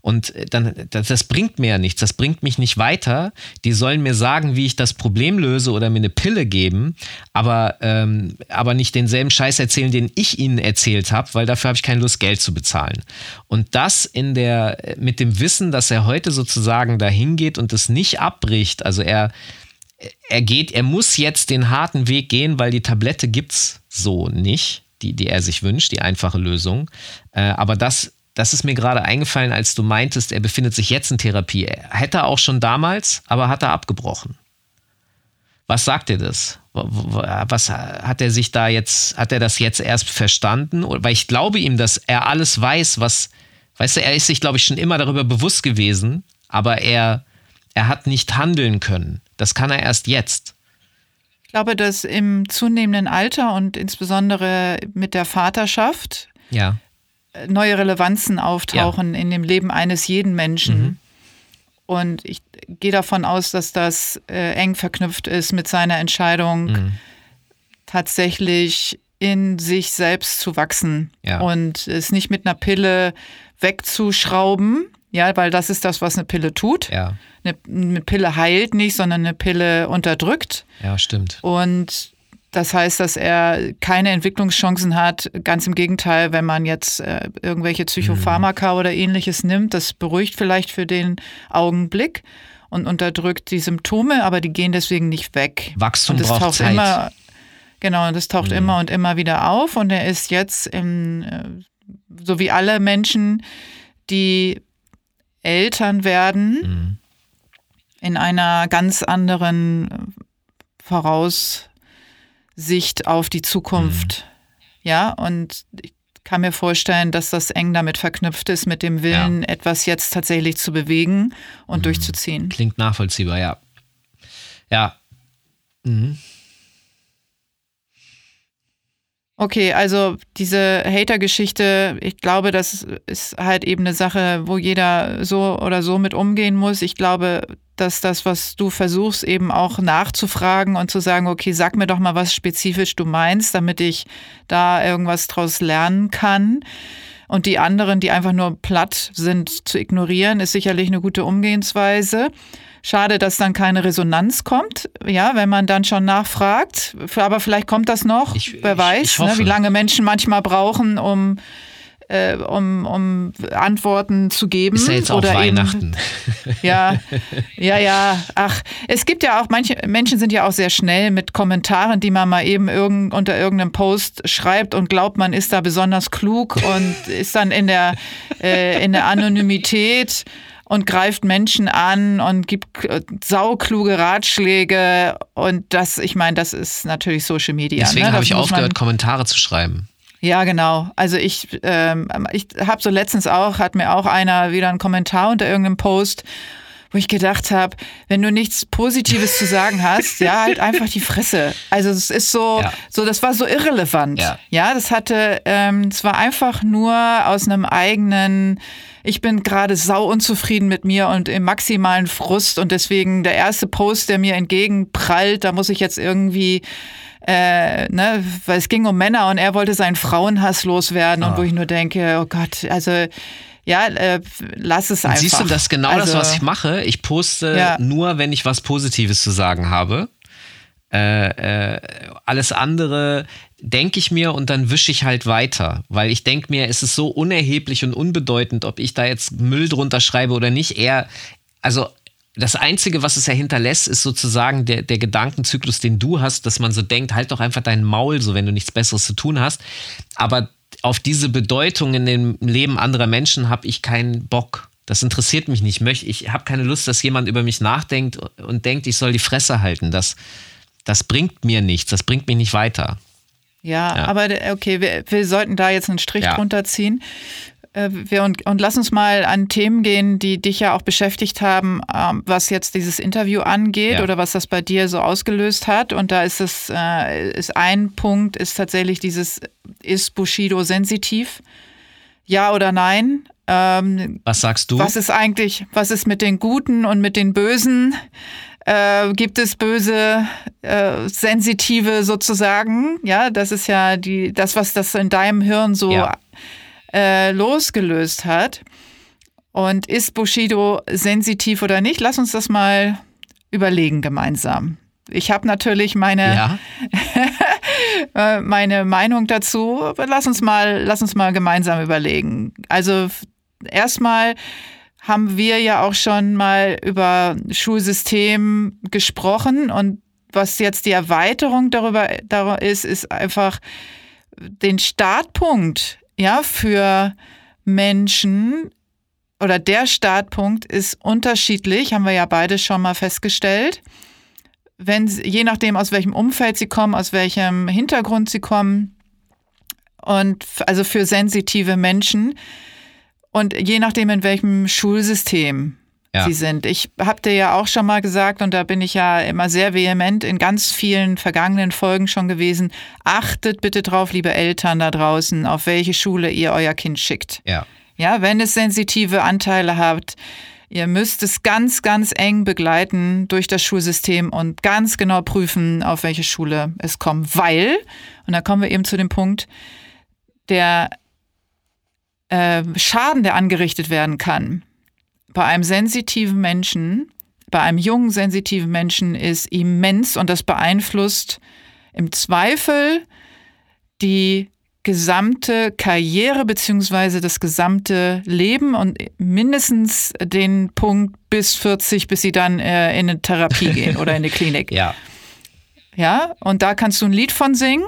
Und äh, dann, das, bringt mir ja nichts, das bringt mich nicht weiter. Die sollen mir sagen, wie ich das Problem löse oder mir eine Pille geben, aber, ähm, aber nicht denselben Scheiß erzählen, den ich ihnen erzählt habe, weil dafür habe ich keine Lust, Geld zu bezahlen. Und das in der, mit dem Wissen, dass er heute sozusagen dahin geht und es nicht abbricht, also er, er geht, er muss jetzt den harten Weg gehen, weil die Tablette gibt es so nicht, die, die er sich wünscht, die einfache Lösung. Äh, aber das das ist mir gerade eingefallen, als du meintest, er befindet sich jetzt in Therapie. Er hätte auch schon damals, aber hat er abgebrochen. Was sagt dir das? Was hat er sich da jetzt, hat er das jetzt erst verstanden? Weil ich glaube ihm, dass er alles weiß, was, weißt du, er ist sich, glaube ich, schon immer darüber bewusst gewesen, aber er, er hat nicht handeln können. Das kann er erst jetzt. Ich glaube, dass im zunehmenden Alter und insbesondere mit der Vaterschaft ja neue Relevanzen auftauchen ja. in dem Leben eines jeden Menschen. Mhm. Und ich gehe davon aus, dass das äh, eng verknüpft ist mit seiner Entscheidung, mhm. tatsächlich in sich selbst zu wachsen ja. und es nicht mit einer Pille wegzuschrauben, ja, weil das ist das, was eine Pille tut. Ja. Eine, eine Pille heilt nicht, sondern eine Pille unterdrückt. Ja, stimmt. Und das heißt, dass er keine Entwicklungschancen hat. Ganz im Gegenteil, wenn man jetzt äh, irgendwelche Psychopharmaka mhm. oder ähnliches nimmt, das beruhigt vielleicht für den Augenblick und unterdrückt die Symptome, aber die gehen deswegen nicht weg. Wachstum und das braucht taucht Zeit. Immer, genau, und das taucht mhm. immer und immer wieder auf. Und er ist jetzt, im, äh, so wie alle Menschen, die Eltern werden, mhm. in einer ganz anderen Voraus Sicht auf die Zukunft. Mhm. Ja, und ich kann mir vorstellen, dass das eng damit verknüpft ist, mit dem Willen, ja. etwas jetzt tatsächlich zu bewegen und mhm. durchzuziehen. Klingt nachvollziehbar, ja. Ja. Mhm. Okay, also diese Hater-Geschichte, ich glaube, das ist halt eben eine Sache, wo jeder so oder so mit umgehen muss. Ich glaube, dass das, was du versuchst, eben auch nachzufragen und zu sagen, okay, sag mir doch mal, was spezifisch du meinst, damit ich da irgendwas draus lernen kann. Und die anderen, die einfach nur platt sind, zu ignorieren, ist sicherlich eine gute Umgehensweise. Schade, dass dann keine Resonanz kommt, ja, wenn man dann schon nachfragt. Aber vielleicht kommt das noch, ich, wer weiß, ich, ich ne, wie lange Menschen manchmal brauchen, um äh, um, um Antworten zu geben. Ist ja jetzt auch oder Weihnachten. Eben, ja, ja, ja. Ach, es gibt ja auch, manche Menschen sind ja auch sehr schnell mit Kommentaren, die man mal eben irgend, unter irgendeinem Post schreibt und glaubt, man ist da besonders klug und ist dann in der, äh, in der Anonymität und greift Menschen an und gibt äh, saukluge Ratschläge. Und das, ich meine, das ist natürlich Social Media. Deswegen ne? habe ich aufgehört, Kommentare zu schreiben. Ja, genau. Also ich, ähm, ich habe so letztens auch, hat mir auch einer wieder einen Kommentar unter irgendeinem Post, wo ich gedacht habe, wenn du nichts Positives zu sagen hast, ja, halt einfach die Fresse. Also es ist so, ja. so das war so irrelevant. Ja, ja das hatte, ähm, es war einfach nur aus einem eigenen ich bin gerade sau unzufrieden mit mir und im maximalen Frust und deswegen der erste Post, der mir entgegenprallt, da muss ich jetzt irgendwie äh, ne, weil es ging um Männer und er wollte seinen Frauenhass loswerden ah. und wo ich nur denke, oh Gott, also ja, äh, lass es einfach. Siehst du, das ist genau also, das, was ich mache. Ich poste ja. nur, wenn ich was Positives zu sagen habe. Äh, äh, alles andere denke ich mir und dann wische ich halt weiter, weil ich denke mir, es ist so unerheblich und unbedeutend, ob ich da jetzt Müll drunter schreibe oder nicht. Eher, also das Einzige, was es ja hinterlässt, ist sozusagen der, der Gedankenzyklus, den du hast, dass man so denkt, halt doch einfach deinen Maul, so wenn du nichts Besseres zu tun hast. Aber auf diese Bedeutung in dem Leben anderer Menschen habe ich keinen Bock. Das interessiert mich nicht. Ich habe keine Lust, dass jemand über mich nachdenkt und denkt, ich soll die Fresse halten. Das, das bringt mir nichts, das bringt mich nicht weiter. Ja, ja. aber okay, wir, wir, sollten da jetzt einen Strich ja. drunter ziehen. Äh, wir, und, und lass uns mal an Themen gehen, die dich ja auch beschäftigt haben, ähm, was jetzt dieses Interview angeht ja. oder was das bei dir so ausgelöst hat. Und da ist es, äh, ist ein Punkt, ist tatsächlich dieses, ist Bushido sensitiv? Ja oder nein? Ähm, was sagst du? Was ist eigentlich, was ist mit den Guten und mit den Bösen? Äh, gibt es böse, äh, sensitive sozusagen? Ja, das ist ja die, das, was das in deinem Hirn so ja äh, losgelöst hat. Und ist Bushido sensitiv oder nicht? Lass uns das mal überlegen gemeinsam. Ich habe natürlich meine, ja. Äh, meine Meinung dazu. Lass uns mal, lass uns mal gemeinsam überlegen. Also erstmal haben wir ja auch schon mal über Schulsystem gesprochen und was jetzt die Erweiterung darüber, ist, ist einfach den Startpunkt ja, für Menschen oder der Startpunkt ist unterschiedlich, haben wir ja beide schon mal festgestellt. Wenn, je nachdem, aus welchem Umfeld sie kommen, aus welchem Hintergrund sie kommen. Und also für sensitive Menschen. Und je nachdem, in welchem Schulsystem ja. sie sind. Ich habe dir ja auch schon mal gesagt, und da bin ich ja immer sehr vehement in ganz vielen vergangenen Folgen schon gewesen, achtet bitte drauf, liebe Eltern da draußen, auf welche Schule ihr euer Kind schickt. Ja. Ja, wenn es sensitive Anteile habt, ihr müsst es ganz, ganz eng begleiten durch das Schulsystem und ganz genau prüfen, auf welche Schule es kommt. Weil, und da kommen wir eben zu dem Punkt, der äh, Schaden, der angerichtet werden kann, bei einem sensitiven Menschen, bei einem jungen sensitiven Menschen ist immens und das beeinflusst im Zweifel die gesamte Karriere beziehungsweise das gesamte Leben und mindestens den Punkt bis 40, bis sie dann äh, in eine Therapie gehen oder in eine Klinik. Ja. Ja, und da kannst du ein Lied von singen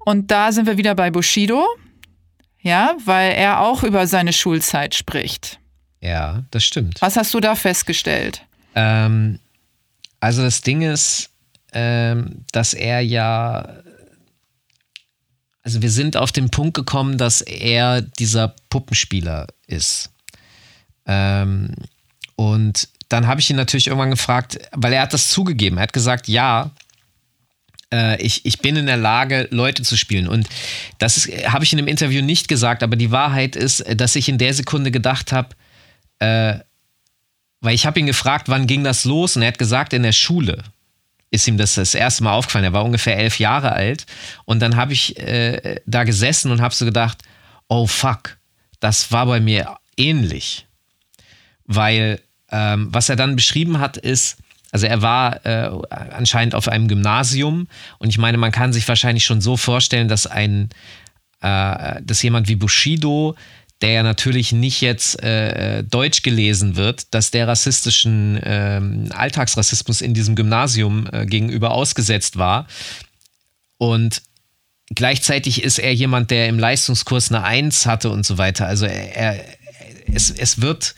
und da sind wir wieder bei Bushido. Ja, weil er auch über seine Schulzeit spricht. Ja, das stimmt. Was hast du da festgestellt? Ähm, also das Ding ist, ähm, dass er ja, also wir sind auf den Punkt gekommen, dass er dieser Puppenspieler ist. Ähm, und dann habe ich ihn natürlich irgendwann gefragt, weil er hat das zugegeben. Er hat gesagt, ja, äh, ich, ich bin in der Lage, Leute zu spielen. Und das habe ich in dem Interview nicht gesagt, aber die Wahrheit ist, dass ich in der Sekunde gedacht habe, äh, weil ich habe ihn gefragt, wann ging das los? Und er hat gesagt, in der Schule ist ihm das das erste Mal aufgefallen. Er war ungefähr elf Jahre alt. Und dann habe ich äh, da gesessen und habe so gedacht, oh fuck, das war bei mir ähnlich. Weil ähm, was er dann beschrieben hat, ist, also er war äh, anscheinend auf einem Gymnasium und ich meine, man kann sich wahrscheinlich schon so vorstellen, dass ein, äh, dass jemand wie Bushido der ja natürlich nicht jetzt äh, deutsch gelesen wird, dass der rassistischen äh, Alltagsrassismus in diesem Gymnasium äh, gegenüber ausgesetzt war. Und gleichzeitig ist er jemand, der im Leistungskurs eine Eins hatte und so weiter. Also er, er es, es wird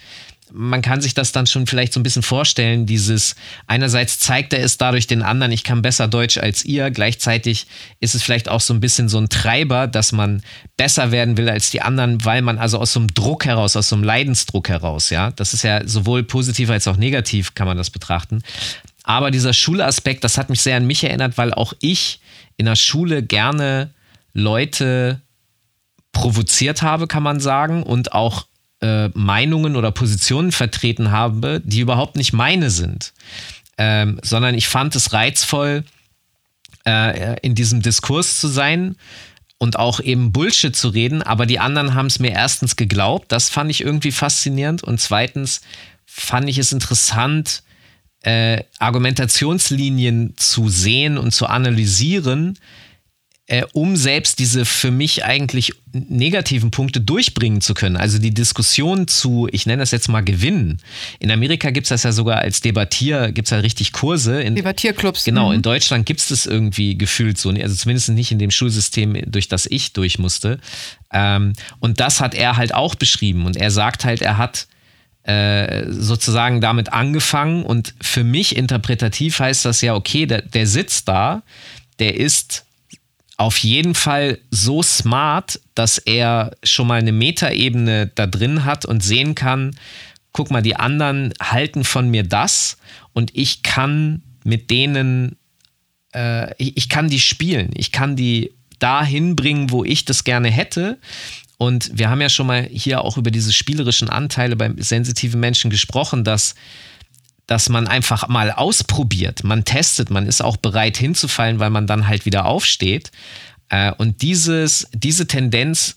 man kann sich das dann schon vielleicht so ein bisschen vorstellen, dieses einerseits zeigt er es dadurch den anderen, ich kann besser Deutsch als ihr, gleichzeitig ist es vielleicht auch so ein bisschen so ein Treiber, dass man besser werden will als die anderen, weil man also aus so einem Druck heraus, aus so einem Leidensdruck heraus, ja, das ist ja sowohl positiv als auch negativ kann man das betrachten. Aber dieser Schulaspekt, das hat mich sehr an mich erinnert, weil auch ich in der Schule gerne Leute provoziert habe, kann man sagen, und auch äh, Meinungen oder Positionen vertreten habe, die überhaupt nicht meine sind. Ähm, sondern ich fand es reizvoll, äh, in diesem Diskurs zu sein und auch eben Bullshit zu reden, aber die anderen haben es mir erstens geglaubt, das fand ich irgendwie faszinierend und zweitens fand ich es interessant, äh, Argumentationslinien zu sehen und zu analysieren, äh, um selbst diese für mich eigentlich negativen Punkte durchbringen zu können. Also die Diskussion zu, ich nenne das jetzt mal gewinnen. In Amerika gibt es das ja sogar als Debattier, gibt es ja richtig Kurse. In, Debattierclubs. Genau, mhm. in Deutschland gibt es das irgendwie gefühlt so, also zumindest nicht in dem Schulsystem, durch das ich durch musste. Ähm, und das hat er halt auch beschrieben. Und er sagt halt, er hat äh, sozusagen damit angefangen und für mich interpretativ heißt das ja, okay, der, der sitzt da, der ist auf jeden Fall so smart, dass er schon mal eine Metaebene da drin hat und sehen kann, guck mal, die anderen halten von mir das und ich kann mit denen, äh, ich, ich kann die spielen, ich kann die dahin bringen, wo ich das gerne hätte. Und wir haben ja schon mal hier auch über diese spielerischen Anteile beim sensitiven Menschen gesprochen, dass dass man einfach mal ausprobiert, man testet, man ist auch bereit hinzufallen, weil man dann halt wieder aufsteht. Äh, und dieses, diese Tendenz,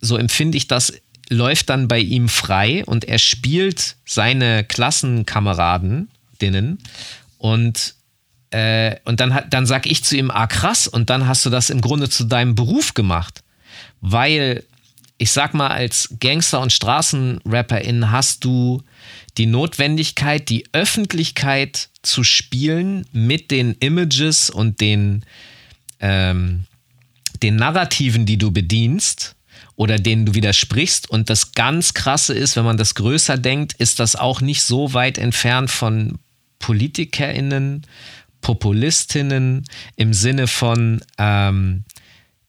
so empfinde ich das, läuft dann bei ihm frei und er spielt seine Klassenkameradinnen und äh, und dann, dann sag ich zu ihm, ah krass, und dann hast du das im Grunde zu deinem Beruf gemacht. Weil, ich sag mal, als Gangster und Straßenrapperin hast du die Notwendigkeit, die Öffentlichkeit zu spielen mit den Images und den, ähm, den Narrativen, die du bedienst oder denen du widersprichst. Und das ganz Krasse ist, wenn man das größer denkt, ist das auch nicht so weit entfernt von PolitikerInnen, Populistinnen im Sinne von, ähm,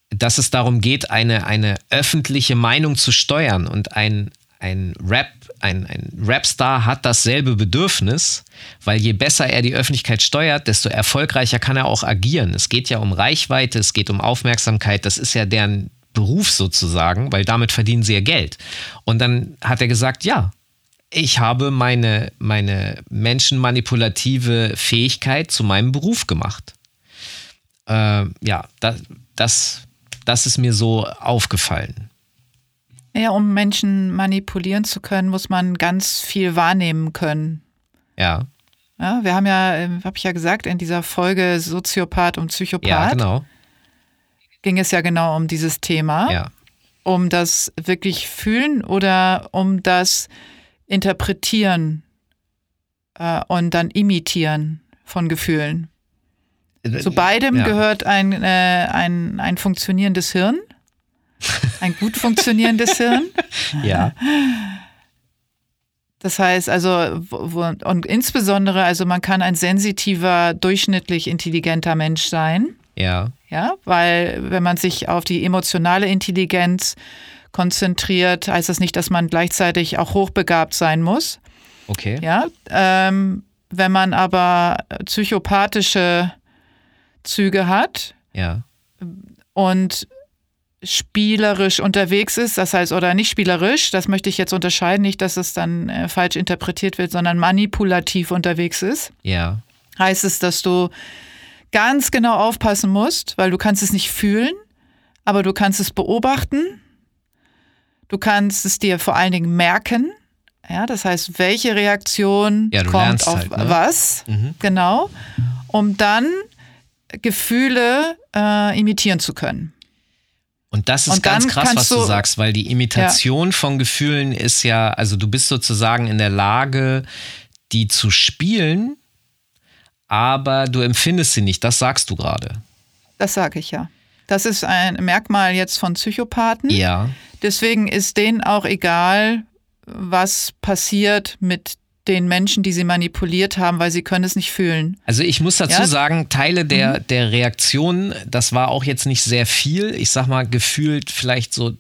dass es darum geht, eine, eine öffentliche Meinung zu steuern und ein, ein Rap, ein, ein Rapstar hat dasselbe Bedürfnis, weil je besser er die Öffentlichkeit steuert, desto erfolgreicher kann er auch agieren. Es geht ja um Reichweite, es geht um Aufmerksamkeit, das ist ja deren Beruf sozusagen, weil damit verdienen sie ja Geld. Und dann hat er gesagt, ja, ich habe meine, meine menschenmanipulative Fähigkeit zu meinem Beruf gemacht. Äh, ja, das, das, das ist mir so aufgefallen. Ja, um Menschen manipulieren zu können, muss man ganz viel wahrnehmen können. Ja. Ja, wir haben ja, äh, habe ich ja gesagt, in dieser Folge Soziopath und Psychopath. Ja, genau. Ging es ja genau um dieses Thema. Ja. Um das wirklich fühlen oder um das Interpretieren äh, und dann Imitieren von Gefühlen. Äh, Zu beidem ja. gehört ein, äh, ein, ein funktionierendes Hirn. Ein gut funktionierendes Hirn. Ja. Das heißt also, und insbesondere, also man kann ein sensitiver, durchschnittlich intelligenter Mensch sein. Ja. Ja, weil wenn man sich auf die emotionale Intelligenz konzentriert, heißt das nicht, dass man gleichzeitig auch hochbegabt sein muss. Okay. Ja, ähm, wenn man aber psychopathische Züge hat ja. und spielerisch unterwegs ist, das heißt, oder nicht spielerisch, das möchte ich jetzt unterscheiden, nicht, dass es dann äh, falsch interpretiert wird, sondern manipulativ unterwegs ist. Ja. Heißt es, dass du ganz genau aufpassen musst, weil du kannst es nicht fühlen, aber du kannst es beobachten. Du kannst es dir vor allen Dingen merken. Ja, das heißt, welche Reaktion ja, kommt auf halt, ne? was, mhm. genau, um dann Gefühle äh, imitieren zu können. Und das ist und ganz krass, was du, sagst, weil die Imitation ja. von Gefühlen ist ja, also du bist sozusagen in der Lage, die zu spielen, aber du empfindest sie nicht. Das sagst du gerade. Das sage ich ja. Das ist ein Merkmal jetzt von Psychopathen. Ja. Deswegen ist denen auch egal, was passiert mit den Menschen, die sie manipuliert haben, weil sie können es nicht fühlen. Also ich muss dazu ja? sagen, Teile der, mhm. der Reaktion, das war auch jetzt nicht sehr viel. Ich sag mal, gefühlt vielleicht so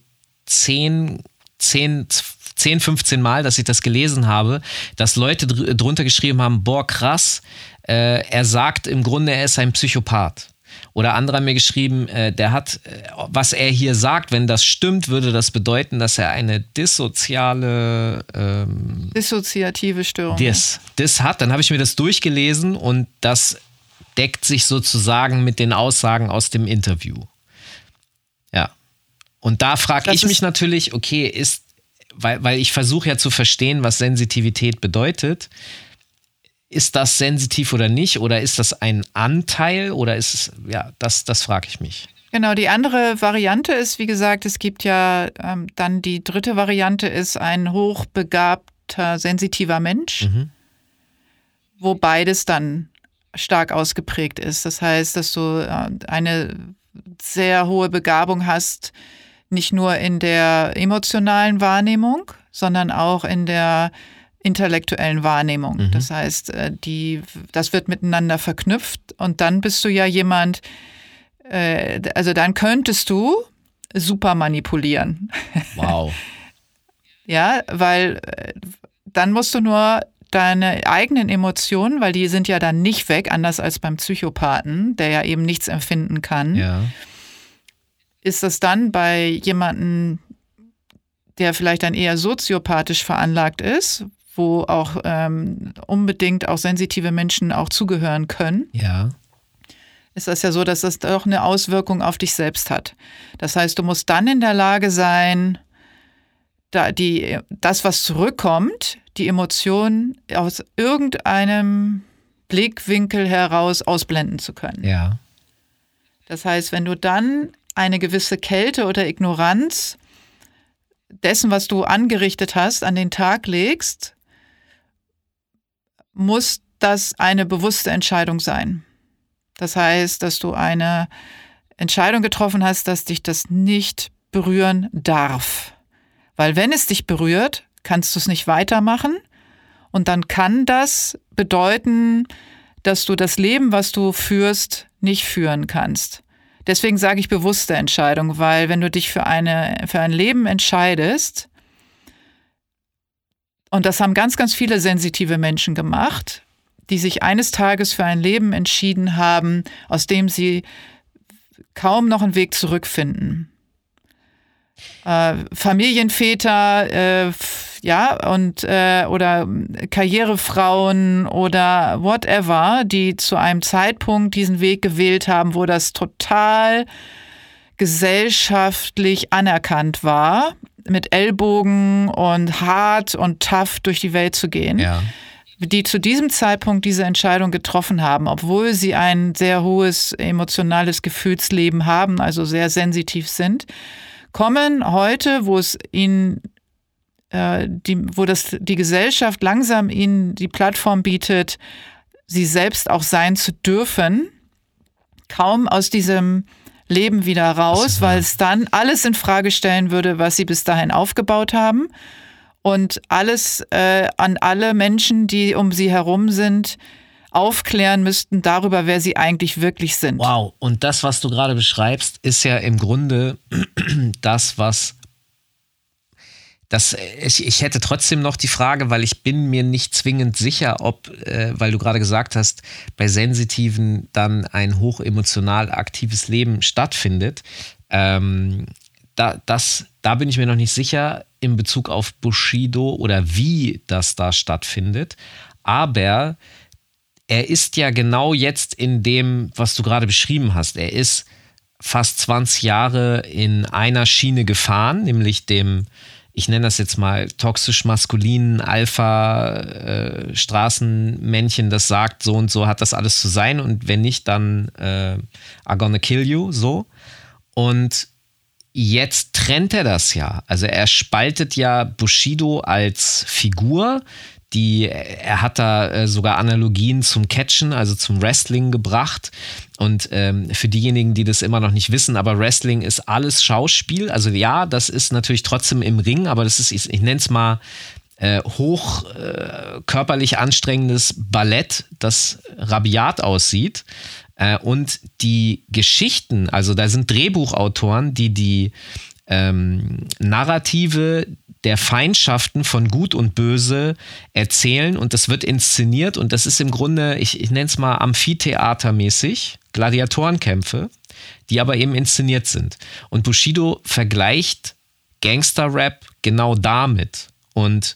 10, 10, 10, 15 Mal, dass ich das gelesen habe, dass Leute dr drunter geschrieben haben, boah, krass, äh, er sagt im Grunde, er ist ein Psychopath. Oder andere haben mir geschrieben, äh, der hat, äh, was er hier sagt, wenn das stimmt, würde das bedeuten, dass er eine dissoziale ähm, dissoziative Störung dis, dis hat. Dann habe ich mir das durchgelesen und das deckt sich sozusagen mit den Aussagen aus dem Interview. Ja. Und da frage ich mich natürlich, okay, ist, weil, weil ich versuche ja zu verstehen, was Sensitivität bedeutet ist das sensitiv oder nicht? Oder ist das ein Anteil oder ist es, ja, das, das frage ich mich. Genau, die andere Variante ist, wie gesagt, es gibt ja ähm, dann die dritte Variante ist ein hochbegabter, sensitiver Mensch, mhm. wo beides dann stark ausgeprägt ist. Das heißt, dass du äh, eine sehr hohe Begabung hast, nicht nur in der emotionalen Wahrnehmung, sondern auch in der intellektuellen Wahrnehmung. Mhm. Das heißt, äh, die, das wird miteinander verknüpft und dann bist du ja jemand, äh, also dann könntest du super manipulieren. Wow. ja, weil äh, dann musst du nur deine eigenen Emotionen, weil die sind ja dann nicht weg, anders als beim Psychopathen, der ja eben nichts empfinden kann. Ja. Ist das dann bei jemandem, der vielleicht dann eher soziopathisch veranlagt ist, wo auch ähm, unbedingt auch sensitive Menschen auch zugehören können? Ja ist das ja so, dass das doch eine Auswirkung auf dich selbst hat. Das heißt, du musst dann in der Lage sein, da die, das, was zurückkommt, die Emotionen aus irgendeinem Blickwinkel heraus ausblenden zu können. Ja. Das heißt, wenn du dann eine gewisse Kälte oder Ignoranz dessen, was du angerichtet hast, an den Tag legst, muss das eine bewusste Entscheidung sein. Das heißt, dass du eine Entscheidung getroffen hast, dass dich das nicht berühren darf. Weil wenn es dich berührt, kannst du es nicht weitermachen. Und dann kann das bedeuten, dass du das Leben, was du führst, nicht führen kannst. Deswegen sage ich bewusste Entscheidung, weil wenn du dich für, eine, für ein Leben entscheidest, und das haben ganz, ganz viele sensitive Menschen gemacht, die sich eines Tages für ein Leben entschieden haben, aus dem sie kaum noch einen Weg zurückfinden. Äh, Familienväter, äh, ja, und äh, oder Karrierefrauen oder whatever, die zu einem Zeitpunkt diesen Weg gewählt haben, wo das total gesellschaftlich anerkannt war, mit Ellbogen und hart und tough durch die Welt zu gehen. Ja die zu diesem Zeitpunkt diese Entscheidung getroffen haben, obwohl sie ein sehr hohes emotionales Gefühlsleben haben, also sehr sensitiv sind, kommen heute, wo es ihnen äh, die, wo das die Gesellschaft langsam ihnen die Plattform bietet, sie selbst auch sein zu dürfen, kaum aus diesem Leben wieder raus, weil es dann alles in Frage stellen würde, was sie bis dahin aufgebaut haben. Und alles äh, an alle Menschen, die um sie herum sind, aufklären müssten darüber, wer sie eigentlich wirklich sind. Wow, und das, was du gerade beschreibst, ist ja im Grunde das, was das, ich, ich hätte trotzdem noch die Frage, weil ich bin mir nicht zwingend sicher, ob, äh, weil du gerade gesagt hast, bei Sensitiven dann ein hochemotional aktives Leben stattfindet. Ähm, da, das, da bin ich mir noch nicht sicher in Bezug auf Bushido oder wie das da stattfindet. Aber er ist ja genau jetzt in dem, was du gerade beschrieben hast. Er ist fast 20 Jahre in einer Schiene gefahren, nämlich dem, ich nenne das jetzt mal toxisch maskulinen Alpha-Straßenmännchen, äh, das sagt, so und so hat das alles zu sein und wenn nicht, dann äh, I'm gonna kill you, so. Und Jetzt trennt er das ja. Also er spaltet ja Bushido als Figur. Die, er hat da äh, sogar Analogien zum Catchen, also zum Wrestling gebracht. Und ähm, für diejenigen, die das immer noch nicht wissen, aber Wrestling ist alles Schauspiel. Also ja, das ist natürlich trotzdem im Ring, aber das ist, ich, ich nenne es mal äh, hoch äh, körperlich anstrengendes Ballett, das rabiat aussieht. Äh, und die Geschichten, also da sind Drehbuchautoren, die die ähm, Narrative der Feindschaften von Gut und Böse erzählen und das wird inszeniert und das ist im Grunde, ich, ich nenne es mal Amphitheatermäßig, Gladiatorenkämpfe, die aber eben inszeniert sind. Und Bushido vergleicht Gangster-Rap genau damit. Und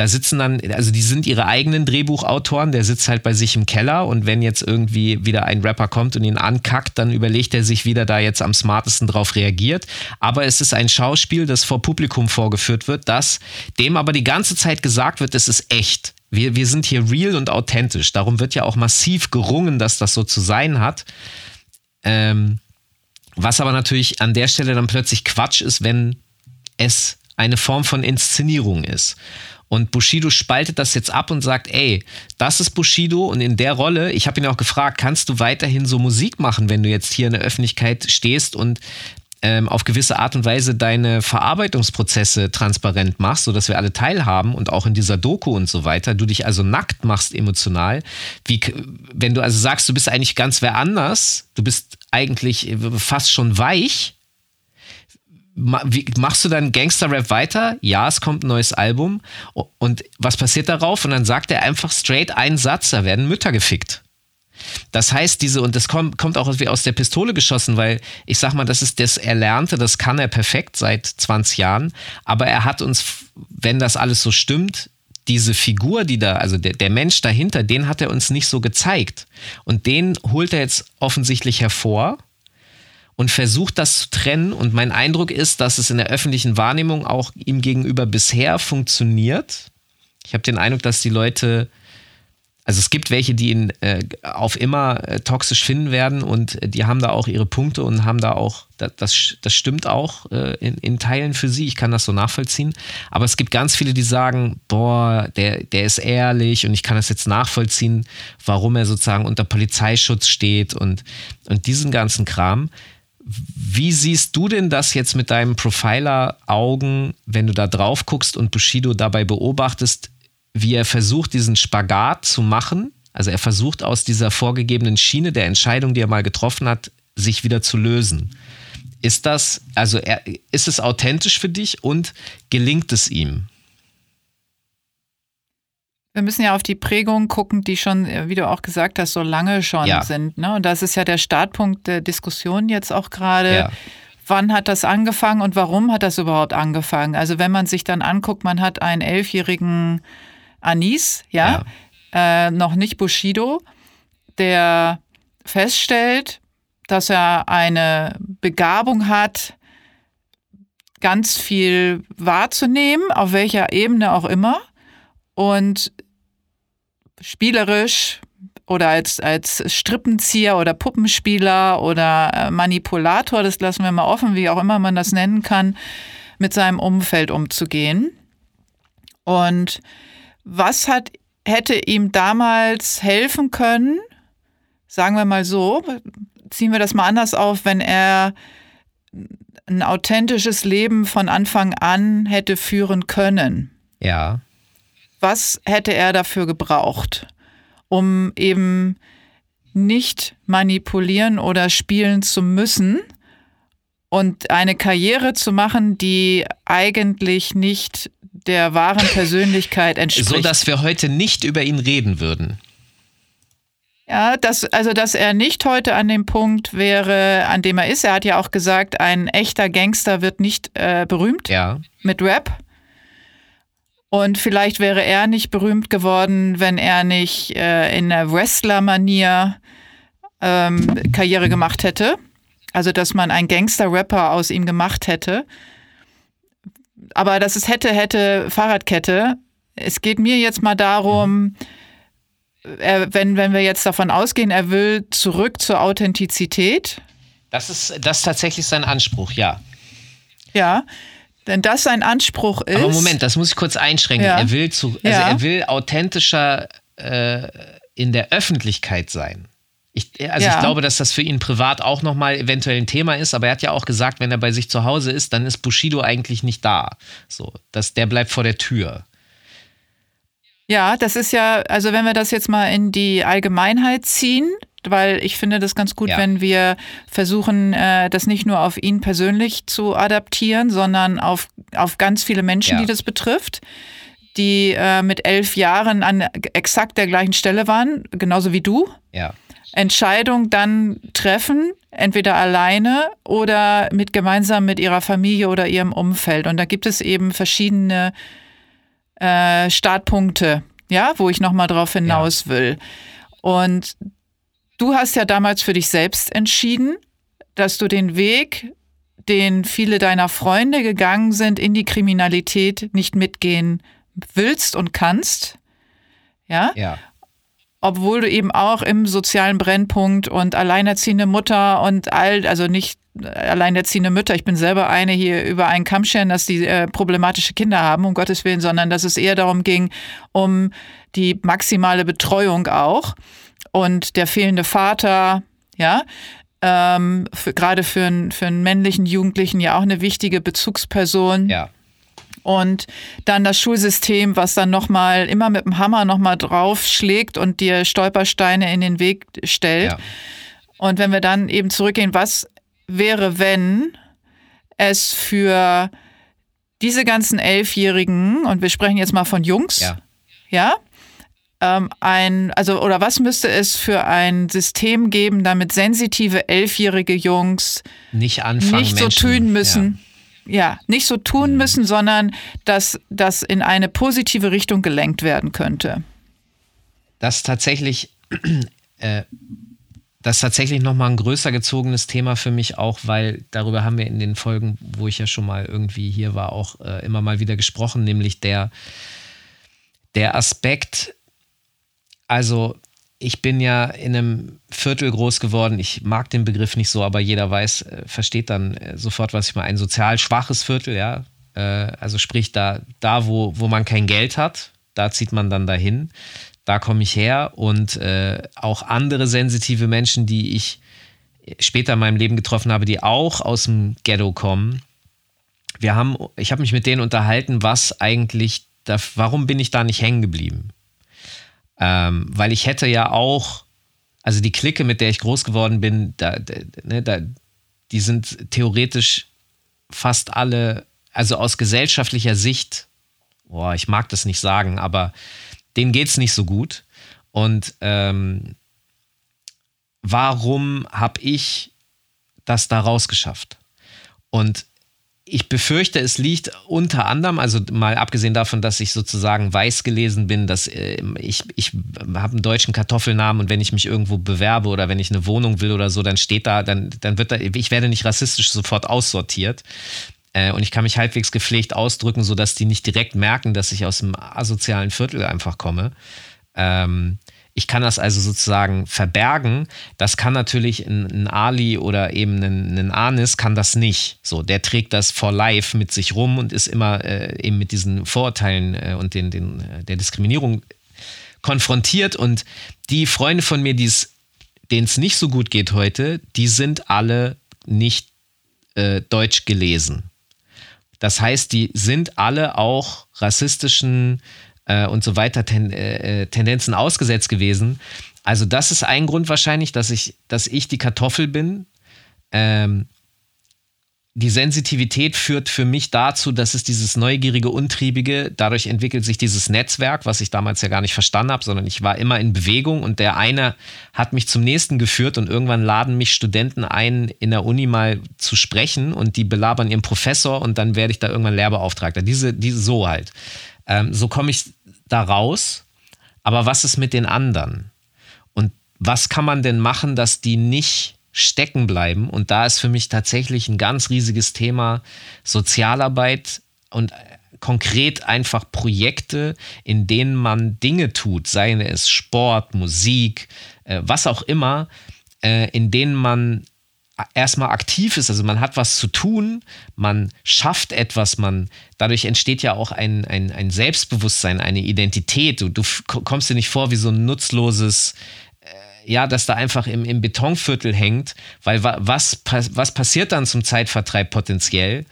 da sitzen dann, also die sind ihre eigenen Drehbuchautoren, der sitzt halt bei sich im Keller und wenn jetzt irgendwie wieder ein Rapper kommt und ihn ankackt, dann überlegt er sich, wie der da jetzt am smartesten drauf reagiert. Aber es ist ein Schauspiel, das vor Publikum vorgeführt wird, das dem aber die ganze Zeit gesagt wird, es ist echt. Wir, wir sind hier real und authentisch. Darum wird ja auch massiv gerungen, dass das so zu sein hat. Ähm, was aber natürlich an der Stelle dann plötzlich Quatsch ist, wenn es eine Form von Inszenierung ist. Und Bushido spaltet das jetzt ab und sagt, ey, das ist Bushido. Und in der Rolle, ich habe ihn auch gefragt, kannst du weiterhin so Musik machen, wenn du jetzt hier in der Öffentlichkeit stehst und ähm, auf gewisse Art und Weise deine Verarbeitungsprozesse transparent machst, sodass wir alle teilhaben und auch in dieser Doku und so weiter, du dich also nackt machst emotional, wie, wenn du also sagst, du bist eigentlich ganz wer anders, du bist eigentlich fast schon weich, machst du dann Gangster-Rap weiter? Ja, es kommt ein neues Album. Und was passiert darauf? Und dann sagt er einfach straight einen Satz, da werden Mütter gefickt. Das heißt, diese, und das kommt, kommt auch wie aus der Pistole geschossen, weil ich sag mal, das ist das Erlernte, das kann er perfekt seit 20 Jahren. Aber er hat uns, wenn das alles so stimmt, diese Figur, die da, also der, der Mensch dahinter, den hat er uns nicht so gezeigt. Und den holt er jetzt offensichtlich hervor und versucht das zu trennen. Und mein Eindruck ist, dass es in der öffentlichen Wahrnehmung auch ihm gegenüber bisher funktioniert. Ich habe den Eindruck, dass die Leute also es gibt welche, die ihn äh, auf immer äh, toxisch finden werden und die haben da auch ihre Punkte und haben da auch, das, das, das stimmt auch äh, in, in, Teilen für sie, ich kann das so nachvollziehen. Aber es gibt ganz viele, die sagen, boah, der, der ist ehrlich und ich kann das jetzt nachvollziehen, warum er sozusagen unter Polizeischutz steht und, und diesen ganzen Kram. Wie siehst du denn das jetzt mit deinem Profiler-Augen, wenn du da drauf guckst und Bushido dabei beobachtest? wie er versucht, diesen Spagat zu machen. Also er versucht aus dieser vorgegebenen Schiene der Entscheidung, die er mal getroffen hat, sich wieder zu lösen. Ist das, also er, ist es authentisch für dich und gelingt es ihm? Wir müssen ja auf die Prägungen gucken, die schon, wie du auch gesagt hast, so lange schon ja. sind. Ne? Und das ist ja der Startpunkt der Diskussion jetzt auch gerade. Ja. Wann hat das angefangen und warum hat das überhaupt angefangen? Also wenn man sich dann anguckt, man hat einen elfjährigen Anis, ja, ja. Äh, noch nicht Bushido, der feststellt, dass er eine Begabung hat, ganz viel wahrzunehmen, auf welcher Ebene auch immer, und spielerisch oder als, als Strippenzieher oder Puppenspieler oder äh, Manipulator, das lassen wir mal offen, wie auch immer man das nennen kann, mit seinem Umfeld umzugehen. Und was hat, hätte ihm damals helfen können? Sagen wir mal so, ziehen wir das mal anders auf, wenn er ein authentisches Leben von Anfang an hätte führen können. Ja. Was hätte er dafür gebraucht, um eben nicht manipulieren oder spielen zu müssen und eine Karriere zu machen, die eigentlich nicht der wahren Persönlichkeit entspricht. So dass wir heute nicht über ihn reden würden. Ja, das, also dass er nicht heute an dem Punkt wäre, an dem er ist. Er hat ja auch gesagt, ein echter Gangster wird nicht äh, berühmt ja. mit Rap. Und vielleicht wäre er nicht berühmt geworden, wenn er nicht äh, in der Wrestler-Manier ähm, Karriere gemacht hätte. Also dass man einen Gangster-Rapper aus ihm gemacht hätte aber das ist hätte, hätte Fahrradkette. Es geht mir jetzt mal darum, er, wenn, wenn wir jetzt davon ausgehen, er will zurück zur Authentizität. Das ist, das ist tatsächlich sein Anspruch, ja. Ja, denn das sein Anspruch ist. Aber Moment, das muss ich kurz einschränken. Ja. Er will zu, also ja. er will authentischer äh, in der Öffentlichkeit sein. Ich, also ja. ich glaube, dass das für ihn privat auch nochmal eventuell ein Thema ist, aber er hat ja auch gesagt, wenn er bei sich zu Hause ist, dann ist Bushido eigentlich nicht da. So, dass der bleibt vor der Tür. Ja, das ist ja, also wenn wir das jetzt mal in die Allgemeinheit ziehen, weil ich finde das ganz gut, ja. wenn wir versuchen, äh, das nicht nur auf ihn persönlich zu adaptieren, sondern auf, auf ganz viele Menschen, ja. die das betrifft, die äh, mit elf Jahren an exakt der gleichen Stelle waren, genauso wie du. Ja. Entscheidung dann treffen, entweder alleine oder mit gemeinsam mit ihrer Familie oder ihrem Umfeld. Und da gibt es eben verschiedene äh, Startpunkte, ja, wo ich nochmal drauf hinaus ja. will. Und du hast ja damals für dich selbst entschieden, dass du den Weg, den viele deiner Freunde gegangen sind, in die Kriminalität nicht mitgehen willst und kannst. Ja. Ja. Obwohl du eben auch im sozialen Brennpunkt und alleinerziehende Mutter und all, also nicht alleinerziehende Mütter, ich bin selber eine hier über einen Kamm scheren, dass die äh, problematische Kinder haben, um Gottes Willen, sondern dass es eher darum ging, um die maximale Betreuung auch und der fehlende Vater, ja, ähm, für, gerade für, einen- für einen männlichen Jugendlichen ja auch eine wichtige Bezugsperson. Ja. Und dann das Schulsystem, was dann nochmal immer mit dem Hammer nochmal draufschlägt und dir Stolpersteine in den Weg stellt. Ja. Und wenn wir dann eben zurückgehen, was wäre, wenn es für diese ganzen Elfjährigen, und wir sprechen jetzt mal von Jungs, Ja. ja, ähm, ein, also, oder was müsste es für ein System geben, damit sensitive elfjährige Jungs Nicht anfangen. nicht so Menschen, tun müssen. Ja. nicht so tun müssen, sondern dass das in eine positive Richtung gelenkt werden könnte. das ist tatsächlich, äh, das ist tatsächlich nochmal ein größer gezogenes Thema für mich auch, weil darüber haben wir in den Folgen, wo ich ja schon mal irgendwie hier war, auch äh, immer mal wieder gesprochen, nämlich der, der Aspekt, also ich bin ja in einem Viertel groß geworden. Ich mag den Begriff nicht so, aber jeder weiß, äh, versteht dann äh, sofort, was ich meine. Ein sozial schwaches Viertel, ja. Äh, also sprich, da, da wo, wo man kein Geld hat, da zieht man dann dahin. Da komme ich her und äh, auch andere sensitive Menschen, die ich später in meinem Leben getroffen habe, die auch aus dem Ghetto kommen. Wir haben, ich habe mich mit denen unterhalten, was eigentlich, da, warum bin ich da nicht hängen geblieben? Ähm, weil ich hätte ja auch, also die Clique, mit der ich groß geworden bin, da, ne, da, die sind theoretisch fast alle, also aus gesellschaftlicher Sicht, boah, ich mag das nicht sagen, aber denen geht es nicht so gut. Und ähm, warum habe ich das da rausgeschafft? Und ich befürchte, es liegt unter anderem, also mal abgesehen davon, dass ich sozusagen weiß gelesen bin, dass äh, ich, ich habe einen deutschen Kartoffelnamen und wenn ich mich irgendwo bewerbe oder wenn ich eine Wohnung will oder so, dann steht da, dann, dann wird da, ich werde nicht rassistisch sofort aussortiert. Äh, und ich kann mich halbwegs gepflegt ausdrücken, sodass die nicht direkt merken, dass ich aus dem asozialen Viertel einfach komme. Ähm, ich kann das also sozusagen verbergen. Das kann natürlich ein, ein Ali oder eben ein, ein Anis kann das nicht. So, der trägt das for life mit sich rum und ist immer äh, eben mit diesen Vorurteilen äh, und den, den, äh, der Diskriminierung konfrontiert. Und die Freunde von mir, denen es nicht so gut geht heute, die sind alle nicht äh, deutsch gelesen. Das heißt, die sind alle auch rassistischen äh, und so weiter ten, äh, Tendenzen ausgesetzt gewesen. Also das ist ein Grund wahrscheinlich, dass ich, dass ich die Kartoffel bin. Ähm, die Sensitivität führt für mich dazu, dass es dieses neugierige, untriebige, dadurch entwickelt sich dieses Netzwerk, was ich damals ja gar nicht verstanden habe, sondern ich war immer in Bewegung und der eine hat mich zum nächsten geführt und irgendwann laden mich Studenten ein, in der Uni mal zu sprechen und die belabern ihren Professor und dann werde ich da irgendwann Lehrbeauftragter. Diese, diese so halt. Ähm, so komme ich da raus. Aber was ist mit den anderen? Und was kann man denn machen, dass die nicht stecken bleiben? Und da ist für mich tatsächlich ein ganz riesiges Thema Sozialarbeit und konkret einfach Projekte, in denen man Dinge tut, seien es Sport, Musik, äh, was auch immer, äh, in denen man erstmal aktiv ist, also man hat was zu tun, man schafft etwas, man dadurch entsteht ja auch ein, ein, ein Selbstbewusstsein, eine Identität. Du, du kommst dir nicht vor wie so ein nutzloses, äh, ja, das da einfach im, im Betonviertel hängt, weil wa, was, was passiert dann zum Zeitvertreib potenziell?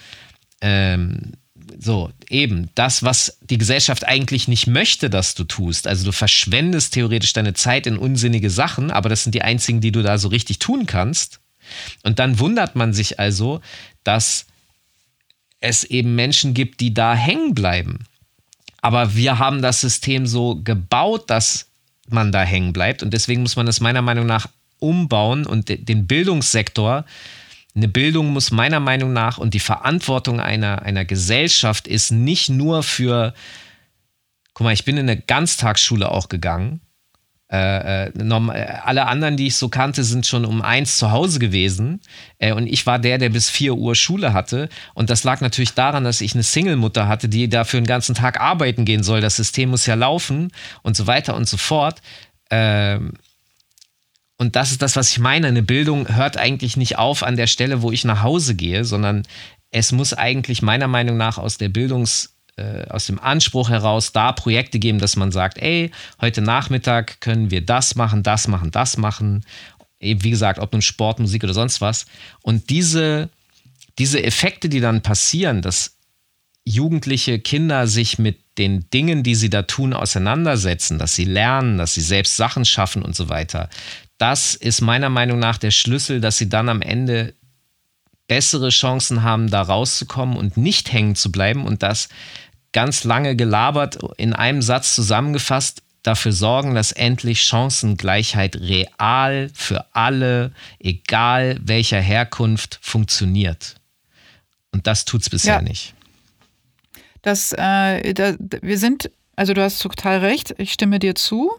Ähm, so, eben, das, was die Gesellschaft eigentlich nicht möchte, dass du tust. Also du verschwendest theoretisch deine Zeit in unsinnige Sachen, aber das sind die einzigen, die du da so richtig tun kannst. Und dann wundert man sich also, dass es eben Menschen gibt, die da hängen bleiben. Aber wir haben das System so gebaut, dass man da hängen bleibt. Und deswegen muss man das meiner Meinung nach umbauen und den Bildungssektor. Eine Bildung muss meiner Meinung nach und die Verantwortung einer, einer Gesellschaft ist nicht nur für, guck mal, ich bin in eine Ganztagsschule auch gegangen Äh, äh, alle anderen, die ich so kannte, sind schon um eins zu Hause gewesen. Äh, und ich war der, der bis vier Uhr Schule hatte. Und das lag natürlich daran, dass ich eine Single-Mutter hatte, die dafür den ganzen Tag arbeiten gehen soll. Das System muss ja laufen und so weiter und so fort. Ähm, und das ist das, was ich meine. Eine Bildung hört eigentlich nicht auf an der Stelle, wo ich nach Hause gehe, sondern es muss eigentlich meiner Meinung nach aus der Bildungs- äh, aus dem Anspruch heraus da Projekte geben, dass man sagt, ey, heute Nachmittag können wir das machen, das machen, das machen. Eben wie gesagt, ob nun Sport, Musik oder sonst was. Und diese, diese Effekte, die dann passieren, dass jugendliche Kinder sich mit den Dingen, die sie da tun, auseinandersetzen, dass sie lernen, dass sie selbst Sachen schaffen und so weiter. Das ist meiner Meinung nach der Schlüssel, dass sie dann am Ende bessere Chancen haben, da rauszukommen und nicht hängen zu bleiben und das ganz lange gelabert, in einem Satz zusammengefasst, dafür sorgen, dass endlich Chancengleichheit real für alle, egal welcher Herkunft, funktioniert. Und das tut es bisher ja. nicht. Das, äh, da, wir sind, also du hast total recht, ich stimme dir zu.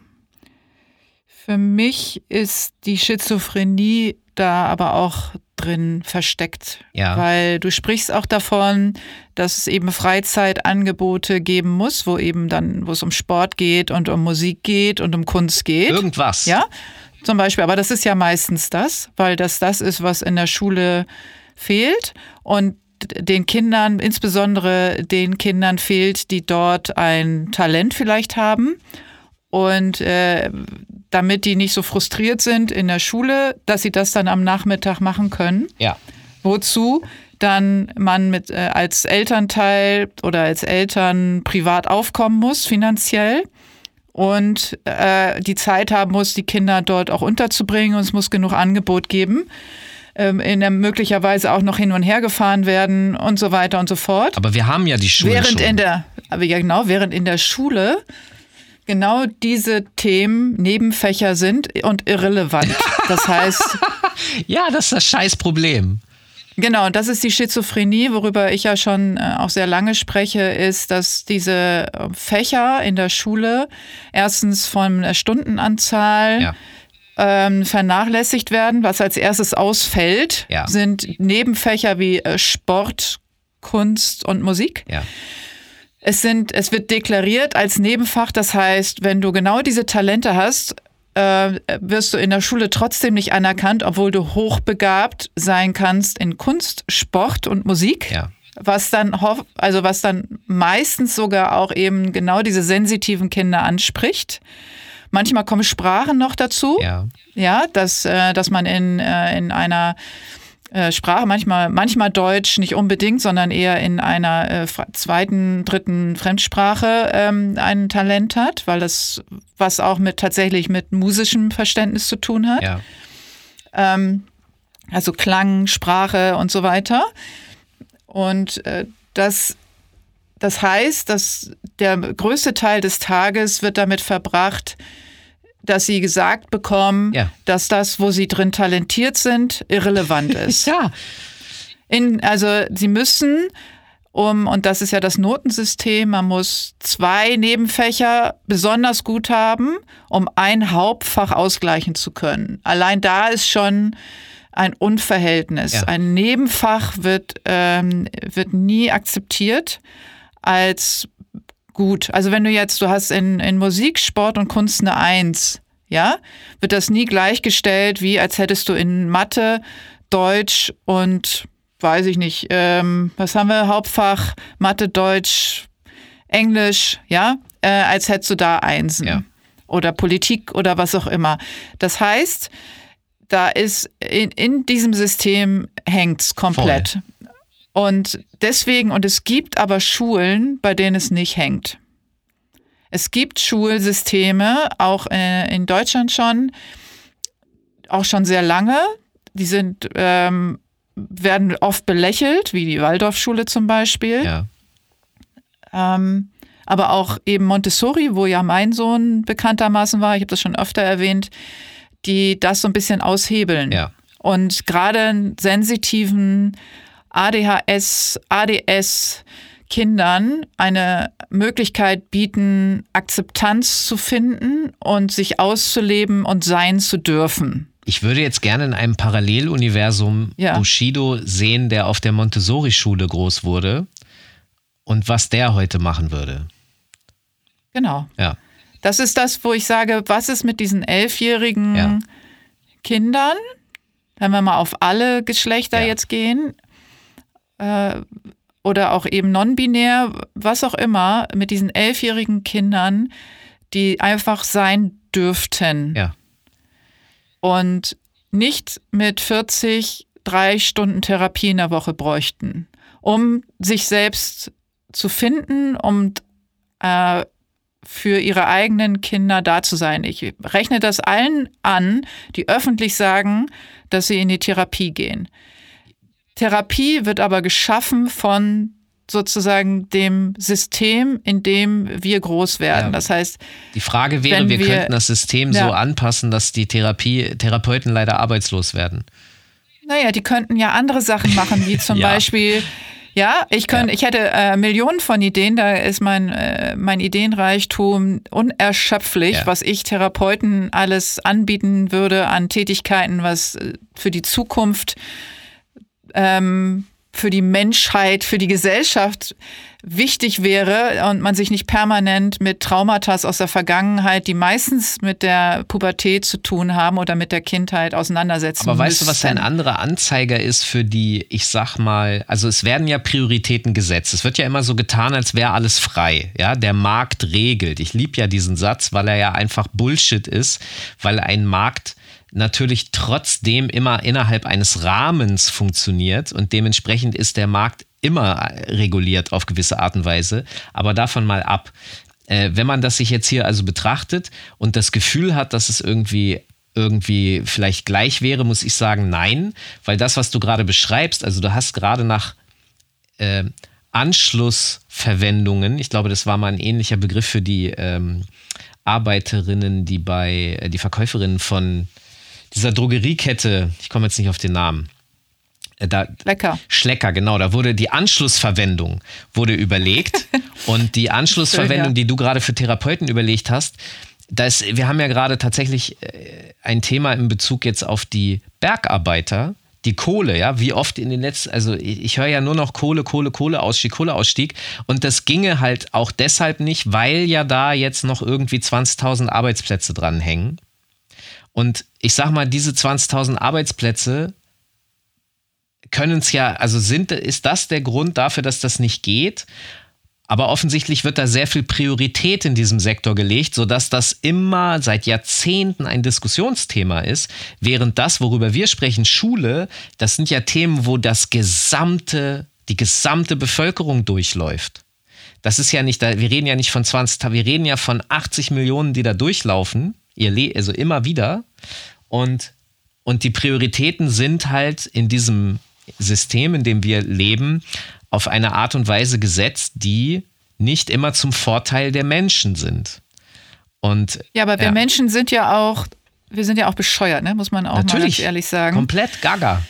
Für mich ist die Schizophrenie da aber auch drin versteckt. Ja. Weil du sprichst auch davon, dass es eben Freizeitangebote geben muss, wo eben dann, wo es um Sport geht und um Musik geht und um Kunst geht. Irgendwas. Ja, zum Beispiel. Aber das ist ja meistens das, weil das das ist, was in der Schule fehlt. Und den Kindern, insbesondere den Kindern fehlt, die dort ein Talent vielleicht haben. Und äh, damit die nicht so frustriert sind in der Schule, dass sie das dann am Nachmittag machen können. Ja. Wozu dann man mit äh, als Elternteil oder als Eltern privat aufkommen muss finanziell und äh, die Zeit haben muss, die Kinder dort auch unterzubringen und es muss genug Angebot geben. Ähm, in der, möglicherweise auch noch hin und her gefahren werden und so weiter und so fort. Aber wir haben ja die Schule während schon. in der, aber ja genau, während in der Schule genau diese Themen Nebenfächer sind und irrelevant. Das heißt. ja, das ist das Scheißproblem. Genau, das ist die Schizophrenie, worüber ich ja schon äh, auch sehr lange spreche, ist, dass diese Fächer in der Schule erstens von der Stundenanzahl ja. ähm, vernachlässigt werden. Was als erstes ausfällt, ja. sind Nebenfächer wie äh, Sport, Kunst und Musik. Ja. Es, sind, es wird deklariert als Nebenfach, das heißt, wenn du genau diese Talente hast, äh, wirst du in der Schule trotzdem nicht anerkannt, obwohl du hochbegabt sein kannst in Kunst, Sport und Musik. Ja. Was dann, also was dann meistens sogar auch eben genau diese sensitiven Kinder anspricht. Manchmal kommen Sprachen noch dazu. Ja. Ja, dass, äh, dass man in, äh, in einer äh, Sprache, manchmal, manchmal Deutsch, nicht unbedingt, sondern eher in einer äh, zweiten, dritten Fremdsprache ähm, ein Talent hat, weil das was auch mit tatsächlich mit musischem Verständnis zu tun hat. Ja. Ähm, also Klang, Sprache und so weiter. Und äh, das, das heißt, dass der größte Teil des Tages wird damit verbracht, dass sie gesagt bekommen, ja. dass das, wo sie drin talentiert sind, irrelevant ist. ja. In, also sie müssen um, und das ist ja das Notensystem, man muss zwei Nebenfächer besonders gut haben, um ein Hauptfach ausgleichen zu können. Allein da ist schon ein Unverhältnis. Ja. Ein Nebenfach wird, ähm, wird nie akzeptiert als gut. Also wenn du jetzt, du hast in, in Musik, Sport und Kunst eine Eins, ja, wird das nie gleichgestellt, wie als hättest du in Mathe, Deutsch und weiß ich nicht, ähm, was haben wir, Hauptfach, Mathe, Deutsch, Englisch, ja, äh, als hättest du da Einsen. Ja. Oder Politik oder was auch immer. Das heißt, da ist in, in diesem System hängt's komplett. Voll. Und deswegen, und es gibt aber Schulen, bei denen es nicht hängt. Es gibt Schulsysteme, auch äh, in Deutschland schon, auch schon sehr lange. Die sind, ähm, werden oft belächelt, wie die Waldorfschule zum Beispiel. Ja. Ähm, aber auch eben Montessori, wo ja mein Sohn bekanntermaßen war, ich habe das schon öfter erwähnt, die das so ein bisschen aushebeln. Ja. Und gerade einen sensitiven ADHS, ADS, Kindern eine Möglichkeit bieten, Akzeptanz zu finden und sich auszuleben und sein zu dürfen. Ich würde jetzt gerne in einem Paralleluniversum Ja. Bushido sehen, der auf der Montessori-Schule groß wurde und was der heute machen würde. Genau. Ja. Das ist das, wo ich sage, was ist mit diesen elfjährigen Ja. Kindern, wenn wir mal auf alle Geschlechter Ja. jetzt gehen, äh, oder auch eben non-binär, was auch immer, mit diesen elfjährigen Kindern, die einfach sein dürften Ja. und nicht mit 40 drei Stunden Therapie in der Woche bräuchten, um sich selbst zu finden, um äh, für ihre eigenen Kinder da zu sein. Ich rechne das allen an, die öffentlich sagen, dass sie in die Therapie gehen. Therapie wird aber geschaffen von sozusagen dem System, in dem wir groß werden. Ja. Das heißt, Die Frage wäre, Wenn wir, wir- könnten das System Ja. so anpassen, dass die Therapie, Therapeuten leider arbeitslos werden. Naja, die könnten ja andere Sachen machen, wie zum Ja. Beispiel, ja, ich könnte, ich hätte äh, Millionen von Ideen, da ist mein, äh, mein Ideenreichtum unerschöpflich, Ja. was ich Therapeuten alles anbieten würde an Tätigkeiten, was äh, für die Zukunft, ähm, für die Menschheit, für die Gesellschaft wichtig wäre und man sich nicht permanent mit Traumata aus der Vergangenheit, die meistens mit der Pubertät zu tun haben oder mit der Kindheit auseinandersetzen Aber weißt du, was ein anderer Anzeiger ist für die, ich sag mal, also es werden ja Prioritäten gesetzt. Es wird ja immer so getan, als wäre alles frei. Ja, der Markt regelt. Ich liebe ja diesen Satz, weil er ja einfach Bullshit ist, weil ein Markt natürlich trotzdem immer innerhalb eines Rahmens funktioniert und dementsprechend ist der Markt immer reguliert auf gewisse Art und Weise. Aber davon mal ab. Äh, wenn man das sich jetzt hier also betrachtet und das Gefühl hat, dass es irgendwie irgendwie vielleicht gleich wäre, muss ich sagen, nein, weil das, was du gerade beschreibst, also du hast gerade nach äh, Anschlussverwendungen, ich glaube, das war mal ein ähnlicher Begriff für die ähm, Arbeiterinnen, die bei, äh, die Verkäuferinnen von dieser Drogeriekette, ich komme jetzt nicht auf den Namen, äh, da, Lecker. Schlecker, genau. Da wurde die Anschlussverwendung wurde überlegt und die Anschlussverwendung, die du gerade für Therapeuten überlegt hast, das, wir haben ja gerade tatsächlich äh, ein Thema in Bezug jetzt auf die Bergarbeiter, die Kohle, ja, wie oft in den letzten, also ich, ich höre ja nur noch Kohle, Kohle, Kohleausstieg, Kohleausstieg und das ginge halt auch deshalb nicht, weil ja da jetzt noch irgendwie 20.000 Arbeitsplätze dranhängen. Und ich sag mal, diese 20.000 Arbeitsplätze können es ja, also sind, ist das der Grund dafür, dass das nicht geht? Aber offensichtlich wird da sehr viel Priorität in diesem Sektor gelegt, sodass das immer seit Jahrzehnten ein Diskussionsthema ist, während das, worüber wir sprechen, Schule, das sind ja Themen, wo das gesamte, die gesamte Bevölkerung durchläuft. Das ist ja nicht, wir reden ja nicht von 20, wir reden ja von 80 Millionen, die da durchlaufen, ihr Le also immer wieder. Und, und die Prioritäten sind halt in diesem System, in dem wir leben, auf eine Art und Weise gesetzt, die nicht immer zum Vorteil der Menschen sind. Und Ja, aber wir Ja. Menschen sind ja auch, wir sind ja auch bescheuert, ne? muss man auch mal natürlich ganz ehrlich sagen. komplett gaga.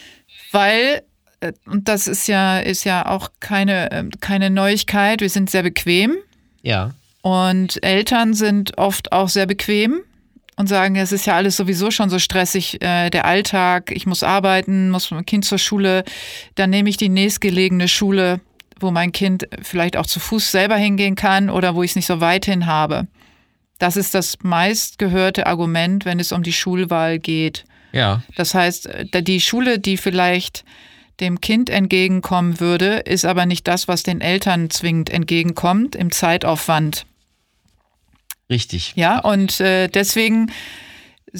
Weil, äh, und das ist ja, ist ja auch keine, ähm, keine Neuigkeit, wir sind sehr bequem Ja. und Eltern sind oft auch sehr bequem und sagen, es ist ja alles sowieso schon so stressig, äh, der Alltag, ich muss arbeiten, muss mein Kind zur Schule, dann nehme ich die nächstgelegene Schule, wo mein Kind vielleicht auch zu Fuß selber hingehen kann oder wo ich es nicht so weit hin habe. Das ist das meistgehörte Argument, wenn es um die Schulwahl geht. Ja. Das heißt, die Schule, die vielleicht dem Kind entgegenkommen würde, ist aber nicht das, was den Eltern zwingend entgegenkommt im Zeitaufwand. Richtig. Ja, und äh, deswegen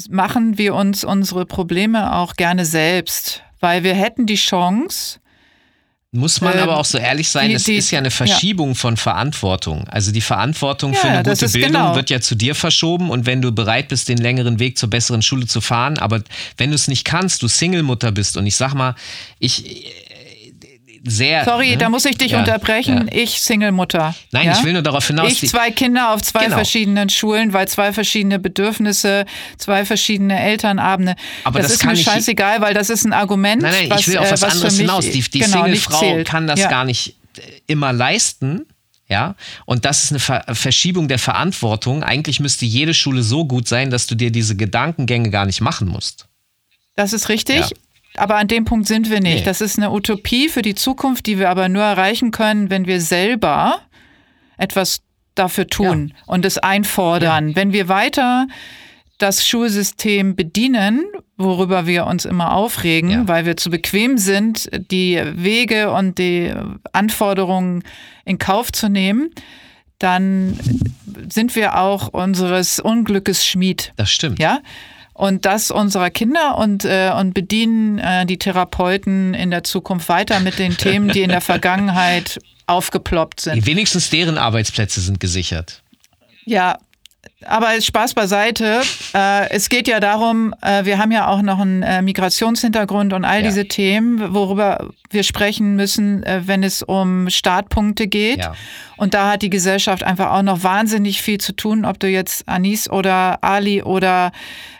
machen wir uns unsere Probleme auch gerne selbst, weil wir hätten die Chance, Muss man Ähm, aber auch so ehrlich sein, die- es die- ist ja eine Verschiebung von Verantwortung. Also die Verantwortung für Ja, eine das gute Bildung genau. wird ja zu dir verschoben und wenn du bereit bist, den längeren Weg zur besseren Schule zu fahren, aber wenn du es nicht kannst, du Single-Mutter bist und ich sag mal, ich sehr. sorry, ne? da muss ich dich Ja, unterbrechen, ja. ich Single-Mutter. Nein, ja? ich will nur darauf hinaus. Ich zwei Kinder auf zwei Genau. verschiedenen Schulen, weil zwei verschiedene Bedürfnisse, zwei verschiedene Elternabende. Aber das ist kann mir scheißegal, weil das ist ein Argument. Nein, nein, was, ich will auf äh, was was anderes hinaus. Die, die genau, Single-Frau kann das gar nicht immer leisten. Ja, und das ist eine Ver Verschiebung der Verantwortung. Eigentlich müsste jede Schule so gut sein, dass du dir diese Gedankengänge gar nicht machen musst. Das ist richtig. Aber an dem Punkt sind wir nicht. Nee. Das ist eine Utopie für die Zukunft, die wir aber nur erreichen können, wenn wir selber etwas dafür tun ja. und es einfordern. Ja. Wenn wir weiter das Schulsystem bedienen, worüber wir uns immer aufregen, ja. weil wir zu bequem sind, die Wege und die Anforderungen in Kauf zu nehmen, dann sind wir auch unseres Unglückes Schmied. Das stimmt. Ja. Und das unserer Kinder und, äh, und bedienen äh, die Therapeuten in der Zukunft weiter mit den Themen, die in der Vergangenheit aufgeploppt sind. Wenigstens deren Arbeitsplätze sind gesichert. Ja, aber Spaß beiseite. Äh, es geht ja darum, äh, wir haben ja auch noch einen äh, Migrationshintergrund und all ja. diese Themen, worüber wir sprechen müssen, äh, wenn es um Startpunkte geht. Ja. Und da hat die Gesellschaft einfach auch noch wahnsinnig viel zu tun, ob du jetzt Anis oder Ali oder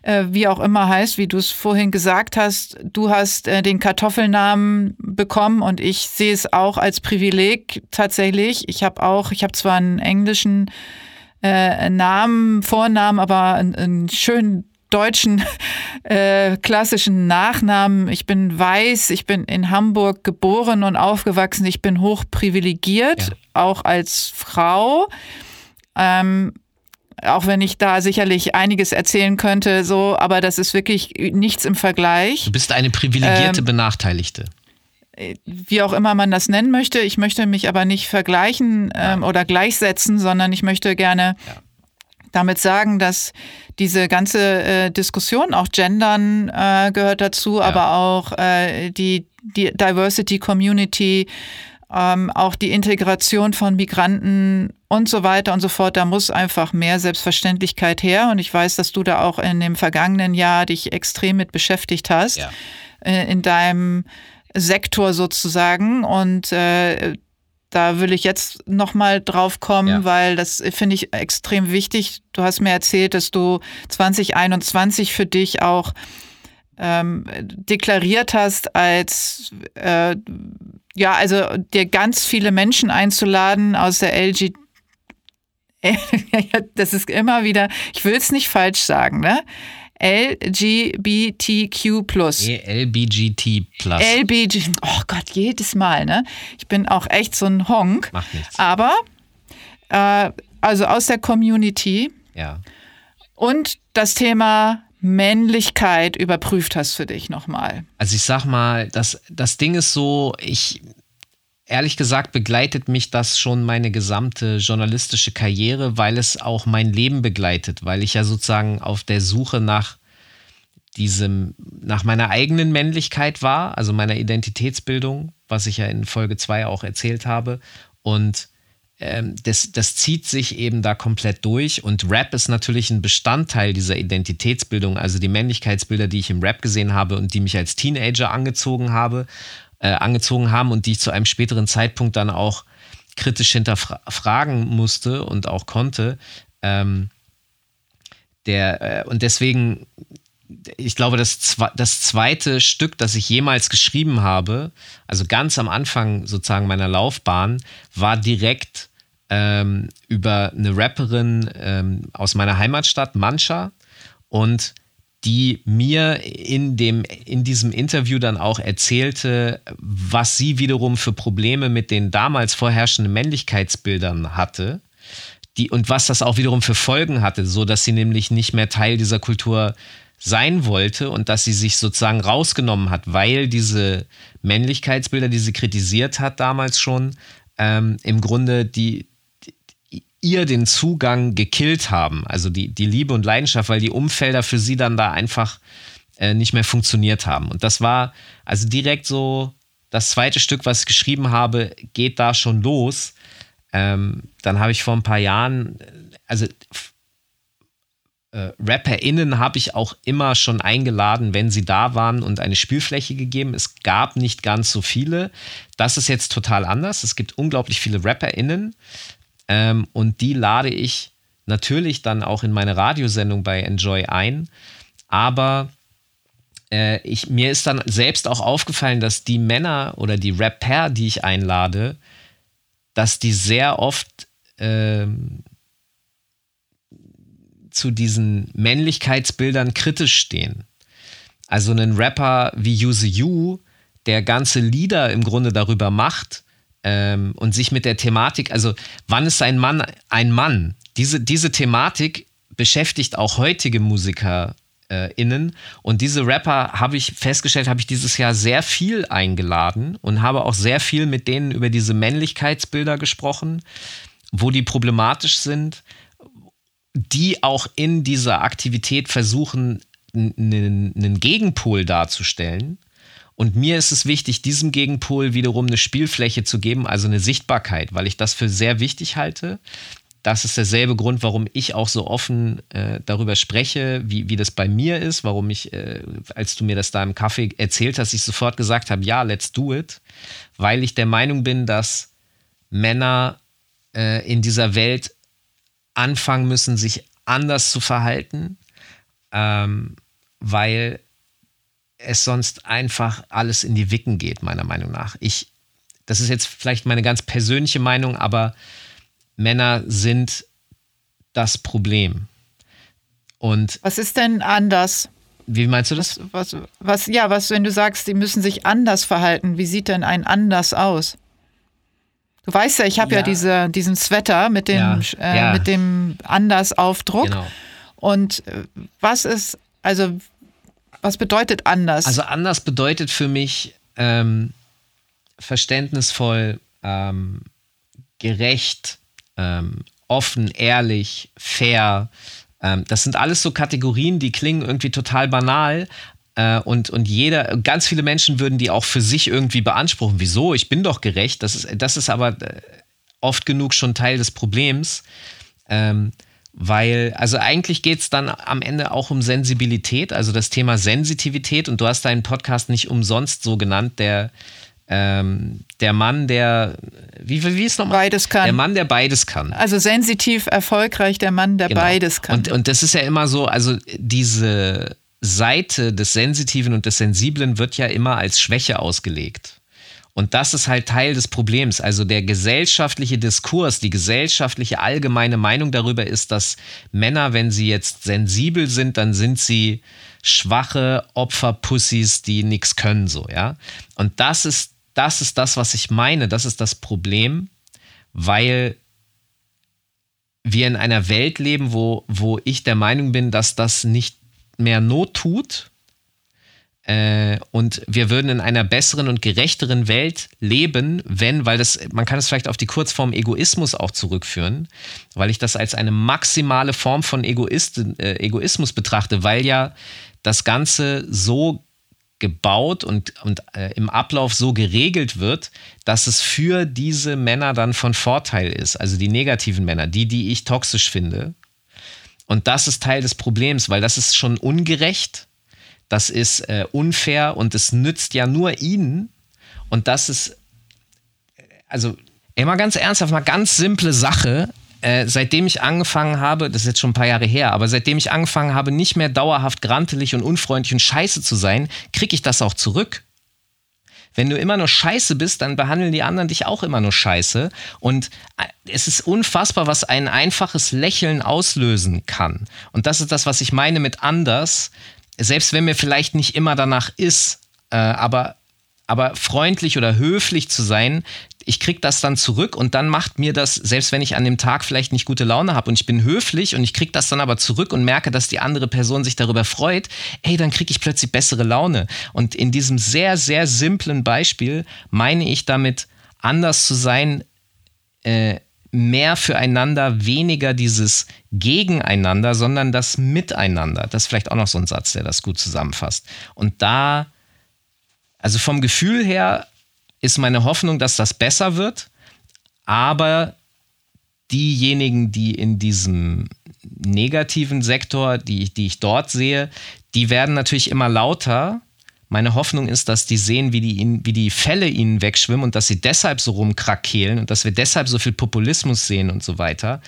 äh, wie auch immer heißt, wie du es vorhin gesagt hast. Du hast äh, den Kartoffelnamen bekommen und ich sehe es auch als Privileg tatsächlich. Ich habe auch, ich habe zwar einen englischen äh, Namen, Vornamen, aber einen, einen schönen deutschen äh, klassischen Nachnamen. Ich bin weiß, ich bin in Hamburg geboren und aufgewachsen. Ich bin hoch privilegiert, ja. auch als Frau. Ähm, auch wenn ich da sicherlich einiges erzählen könnte, so, aber das ist wirklich nichts im Vergleich. Du bist eine privilegierte ähm, Benachteiligte wie auch immer man das nennen möchte. Ich möchte mich aber nicht vergleichen ähm, oder gleichsetzen, sondern ich möchte gerne ja. damit sagen, dass diese ganze äh, Diskussion, auch Gendern äh, gehört dazu, ja. aber auch äh, die, die Diversity Community, ähm, auch die Integration von Migranten und so weiter und so fort. Da muss einfach mehr Selbstverständlichkeit her. Und ich weiß, dass du da auch in dem vergangenen Jahr dich extrem mit beschäftigt hast. Ja. Äh, in deinem Sektor sozusagen. Und äh, da will ich jetzt nochmal drauf kommen, ja. weil das finde ich extrem wichtig. Du hast mir erzählt, dass du 2021 für dich auch ähm, deklariert hast, als äh, ja, also dir ganz viele Menschen einzuladen aus der LG. das ist immer wieder, ich will es nicht falsch sagen, ne? LGBTQ+. LBGT+. LBG, oh Gott, jedes Mal, ne? Ich bin auch echt so ein Honk. Macht nichts. Aber, äh, also aus der Community. Ja. Und das Thema Männlichkeit überprüft hast für dich nochmal. Also ich sag mal, das, das Ding ist so, ich, ehrlich gesagt begleitet mich das schon meine gesamte journalistische Karriere, weil es auch mein Leben begleitet, weil ich ja sozusagen auf der Suche nach diesem, nach meiner eigenen Männlichkeit war, also meiner Identitätsbildung, was ich ja in Folge 2 auch erzählt habe. Und ähm, das, das zieht sich eben da komplett durch. Und Rap ist natürlich ein Bestandteil dieser Identitätsbildung, also die Männlichkeitsbilder, die ich im Rap gesehen habe und die mich als Teenager angezogen habe äh, angezogen haben und die ich zu einem späteren Zeitpunkt dann auch kritisch hinterfragen musste und auch konnte. Ähm, der, äh, und deswegen, ich glaube, das, das zweite Stück, das ich jemals geschrieben habe, also ganz am Anfang sozusagen meiner Laufbahn, war direkt ähm, über eine Rapperin ähm, aus meiner Heimatstadt, Mancha. Und die mir in, dem, in diesem Interview dann auch erzählte, was sie wiederum für Probleme mit den damals vorherrschenden Männlichkeitsbildern hatte. Die, und was das auch wiederum für Folgen hatte, so dass sie nämlich nicht mehr Teil dieser Kultur sein wollte und dass sie sich sozusagen rausgenommen hat, weil diese Männlichkeitsbilder, die sie kritisiert hat damals schon, ähm, im Grunde die, ihr den Zugang gekillt haben, also die, die Liebe und Leidenschaft, weil die Umfelder für sie dann da einfach äh, nicht mehr funktioniert haben. Und das war also direkt so, das zweite Stück, was ich geschrieben habe, geht da schon los. Ähm, dann habe ich vor ein paar Jahren, also äh, RapperInnen habe ich auch immer schon eingeladen, wenn sie da waren und eine Spielfläche gegeben. Es gab nicht ganz so viele. Das ist jetzt total anders. Es gibt unglaublich viele RapperInnen. Ähm, und die lade ich natürlich dann auch in meine Radiosendung bei Enjoy ein. Aber äh, ich, mir ist dann selbst auch aufgefallen, dass die Männer oder die Rapper, die ich einlade, dass die sehr oft ähm, zu diesen Männlichkeitsbildern kritisch stehen. Also ein Rapper wie Use You, der ganze Lieder im Grunde darüber macht ähm, und sich mit der Thematik, also wann ist ein Mann ein Mann? Diese, diese Thematik beschäftigt auch heutige Musiker äh, innen. Und diese Rapper habe ich festgestellt, habe ich dieses Jahr sehr viel eingeladen und habe auch sehr viel mit denen über diese Männlichkeitsbilder gesprochen, wo die problematisch sind, die auch in dieser Aktivität versuchen, einen Gegenpol darzustellen. Und mir ist es wichtig, diesem Gegenpol wiederum eine Spielfläche zu geben, also eine Sichtbarkeit, weil ich das für sehr wichtig halte. Das ist derselbe Grund, warum ich auch so offen äh, darüber spreche, wie, wie das bei mir ist, warum ich, äh, als du mir das da im Kaffee erzählt hast, ich sofort gesagt habe, ja, let's do it, weil ich der Meinung bin, dass Männer äh, in dieser Welt anfangen müssen, sich anders zu verhalten, ähm, weil es sonst einfach alles in die Wicken geht, meiner Meinung nach. Ich, das ist jetzt vielleicht meine ganz persönliche Meinung, aber Männer sind das Problem. Und was ist denn anders? Wie meinst du das? Was, was, was, ja, was, wenn du sagst, sie müssen sich anders verhalten, wie sieht denn ein anders aus? Du weißt ja, ich habe ja. ja, diese, diesen Sweater mit dem, ja. Äh, ja. mit dem Anders-Aufdruck. Genau. Und äh, was ist, also, was bedeutet anders? Also, anders bedeutet für mich ähm, verständnisvoll, ähm, gerecht, ähm, offen, ehrlich, fair. Ähm, das sind alles so Kategorien, die klingen irgendwie total banal, äh, und, und jeder, ganz viele Menschen würden die auch für sich irgendwie beanspruchen. Wieso? Ich bin doch gerecht. Das ist, das ist aber äh, oft genug schon Teil des Problems. Ähm, weil, also eigentlich geht es dann am Ende auch um Sensibilität, also das Thema Sensitivität. Und du hast deinen Podcast nicht umsonst so genannt, der, ähm, der Mann, der, wie, wie ist nochmal? Beides kann. Der Mann, der beides kann. Also sensitiv, erfolgreich, der Mann, der genau. beides kann. Und, und das ist ja immer so, also diese, Seite des Sensitiven und des Sensiblen wird ja immer als Schwäche ausgelegt. Und das ist halt Teil des Problems. Also der gesellschaftliche Diskurs, die gesellschaftliche allgemeine Meinung darüber ist, dass Männer, wenn sie jetzt sensibel sind, dann sind sie schwache Opferpussys, die nichts können, so, ja. Und das ist, das ist das, was ich meine. Das ist das Problem, weil wir in einer Welt leben, wo, wo ich der Meinung bin, dass das nicht mehr Not tut. Äh, und wir würden in einer besseren und gerechteren Welt leben, wenn, weil das, man kann es vielleicht auf die Kurzform Egoismus auch zurückführen, weil ich das als eine maximale Form von Egoist, äh, Egoismus betrachte, weil ja das Ganze so gebaut und, und äh, im Ablauf so geregelt wird, dass es für diese Männer dann von Vorteil ist, also die negativen Männer, die, die ich toxisch finde, und das ist Teil des Problems, weil das ist schon ungerecht, das ist äh, unfair und es nützt ja nur ihnen. Und das ist, also, ey, mal ganz ernsthaft, mal ganz simple Sache. Äh, seitdem ich angefangen habe, das ist jetzt schon ein paar Jahre her, aber seitdem ich angefangen habe, nicht mehr dauerhaft grantelig und unfreundlich und scheiße zu sein, kriege ich das auch zurück. Wenn du immer nur scheiße bist, dann behandeln die anderen dich auch immer nur scheiße. Und äh, es ist unfassbar, was ein einfaches Lächeln auslösen kann. Und das ist das, was ich meine mit anders. Selbst wenn mir vielleicht nicht immer danach ist, äh, aber aber freundlich oder höflich zu sein, ich krieg das dann zurück und dann macht mir das, selbst wenn ich an dem Tag vielleicht nicht gute Laune habe und ich bin höflich und ich krieg das dann aber zurück und merke, dass die andere Person sich darüber freut, ey, dann krieg ich plötzlich bessere Laune. Und in diesem sehr, sehr simplen Beispiel meine ich damit, anders zu sein, äh, mehr füreinander, weniger dieses Gegeneinander, sondern das Miteinander. Das ist vielleicht auch noch so ein Satz, der das gut zusammenfasst. Und da, also vom Gefühl her ist meine Hoffnung, dass das besser wird. Aber diejenigen, die in diesem negativen Sektor, die, die ich dort sehe, die werden natürlich immer lauter. Meine Hoffnung ist, dass die sehen, wie die, wie die Fälle ihnen wegschwimmen und dass sie deshalb so rumkrakehlen und dass wir deshalb so viel Populismus sehen und so weiter,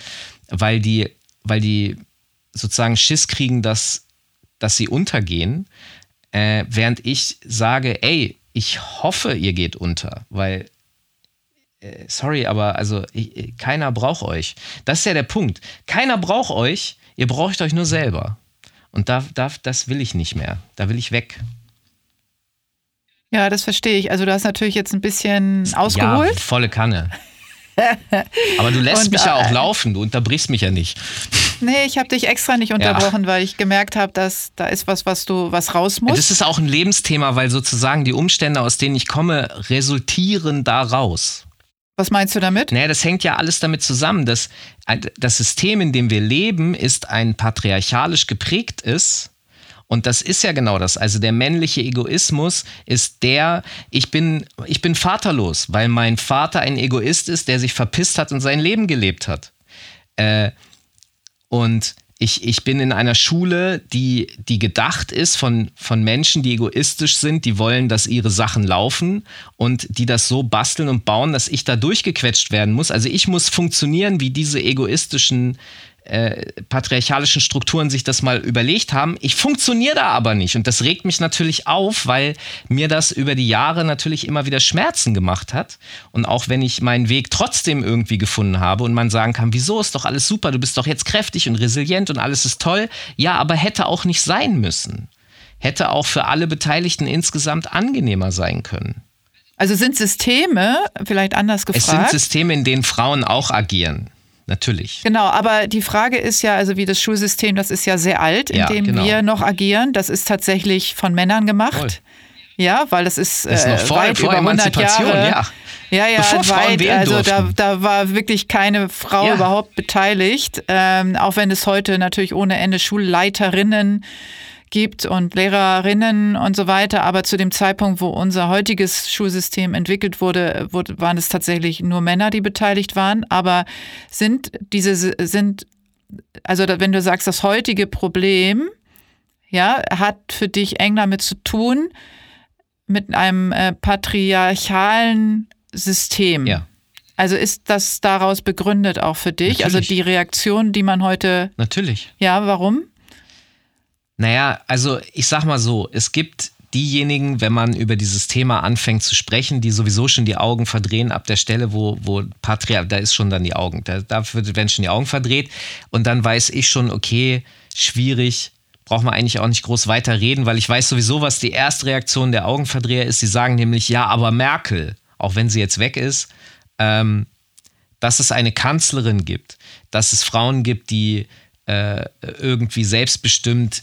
weil die, weil die sozusagen Schiss kriegen, dass, dass sie untergehen, äh, während ich sage, ey, ich hoffe, ihr geht unter, weil äh, sorry, aber also ich, keiner braucht euch. Das ist ja der Punkt. Keiner braucht euch, ihr braucht euch nur selber. Und da, da, das will ich nicht mehr. Da will ich weg. Ja, das verstehe ich. Also du hast natürlich jetzt ein bisschen ausgeholt. Ja, volle Kanne. Aber du lässt und, mich ja auch äh, laufen, du unterbrichst mich ja nicht. Nee, ich habe dich extra nicht unterbrochen, ja. weil ich gemerkt habe, dass da ist was, was du was raus musst. Das ist auch ein Lebensthema, weil sozusagen die Umstände, aus denen ich komme, resultieren daraus. Was meinst du damit? Naja, das hängt ja alles damit zusammen, dass das System, in dem wir leben, ist ein patriarchalisch geprägt ist. Und das ist ja genau das. Also der männliche Egoismus ist der, ich bin, ich bin vaterlos, weil mein Vater ein Egoist ist, der sich verpisst hat und sein Leben gelebt hat. Äh, und ich, ich bin in einer Schule, die, die gedacht ist von, von Menschen, die egoistisch sind, die wollen, dass ihre Sachen laufen und die das so basteln und bauen, dass ich da durchgequetscht werden muss. Also ich muss funktionieren wie diese egoistischen äh, patriarchalischen Strukturen sich das mal überlegt haben. Ich funktioniere da aber nicht und das regt mich natürlich auf, weil mir das über die Jahre natürlich immer wieder Schmerzen gemacht hat. Und auch wenn ich meinen Weg trotzdem irgendwie gefunden habe und man sagen kann, wieso ist doch alles super, du bist doch jetzt kräftig und resilient und alles ist toll. Ja, aber hätte auch nicht sein müssen. Hätte auch für alle Beteiligten insgesamt angenehmer sein können. Also sind Systeme, vielleicht anders gefragt. Es sind Systeme, in denen Frauen auch agieren natürlich. Genau, aber die Frage ist ja, also wie das Schulsystem, das ist ja sehr alt, in ja, dem genau. wir noch agieren. Das ist tatsächlich von Männern gemacht. Voll. Ja, weil das ist, das ist noch äh, vor, weit vor über 100 Jahre. Ja. Ja, ja, Bevor weit, also da, da war wirklich keine Frau ja. überhaupt beteiligt, ähm, auch wenn es heute natürlich ohne Ende Schulleiterinnen gibt und Lehrerinnen und so weiter. Aber zu dem Zeitpunkt, wo unser heutiges Schulsystem entwickelt wurde, wurde waren es tatsächlich nur Männer, die beteiligt waren. Aber sind diese, sind, also wenn du sagst, das heutige Problem, ja, hat für dich eng damit zu tun, mit einem äh, patriarchalen System. Ja. Also ist das daraus begründet auch für dich? Also Natürlich. Also die Reaktion, die man heute. Natürlich. Ja, warum? Naja, also ich sag mal so, es gibt diejenigen, wenn man über dieses Thema anfängt zu sprechen, die sowieso schon die Augen verdrehen ab der Stelle, wo, wo Patria, da ist schon dann die Augen, da, da werden schon die Augen verdreht und dann weiß ich schon, okay, schwierig, braucht man eigentlich auch nicht groß weiter reden, weil ich weiß sowieso, was die erste Reaktion der Augenverdreher ist. Sie sagen nämlich, ja, aber Merkel, auch wenn sie jetzt weg ist, ähm, dass es eine Kanzlerin gibt, dass es Frauen gibt, die äh, irgendwie selbstbestimmt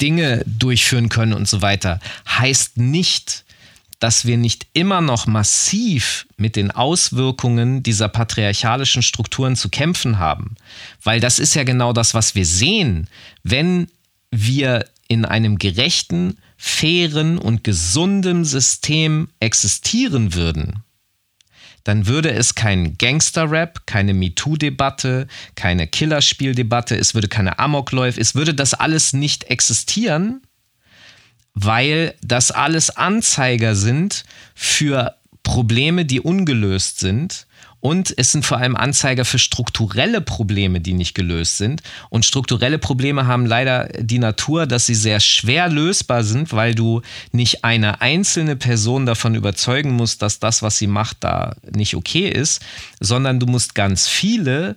Dinge durchführen können und so weiter, heißt nicht, dass wir nicht immer noch massiv mit den Auswirkungen dieser patriarchalischen Strukturen zu kämpfen haben. Weil das ist ja genau das, was wir sehen. Wenn wir in einem gerechten, fairen und gesunden System existieren würden, dann würde es keinen Gangster-Rap, keine MeToo-Debatte, keine Killerspiel-Debatte, es würde keine Amokläufe, es würde das alles nicht existieren, weil das alles Anzeiger sind für Probleme, die ungelöst sind und es sind vor allem Anzeiger für strukturelle Probleme, die nicht gelöst sind. Und strukturelle Probleme haben leider die Natur, dass sie sehr schwer lösbar sind, weil du nicht eine einzelne Person davon überzeugen musst, dass das, was sie macht, da nicht okay ist, sondern du musst ganz viele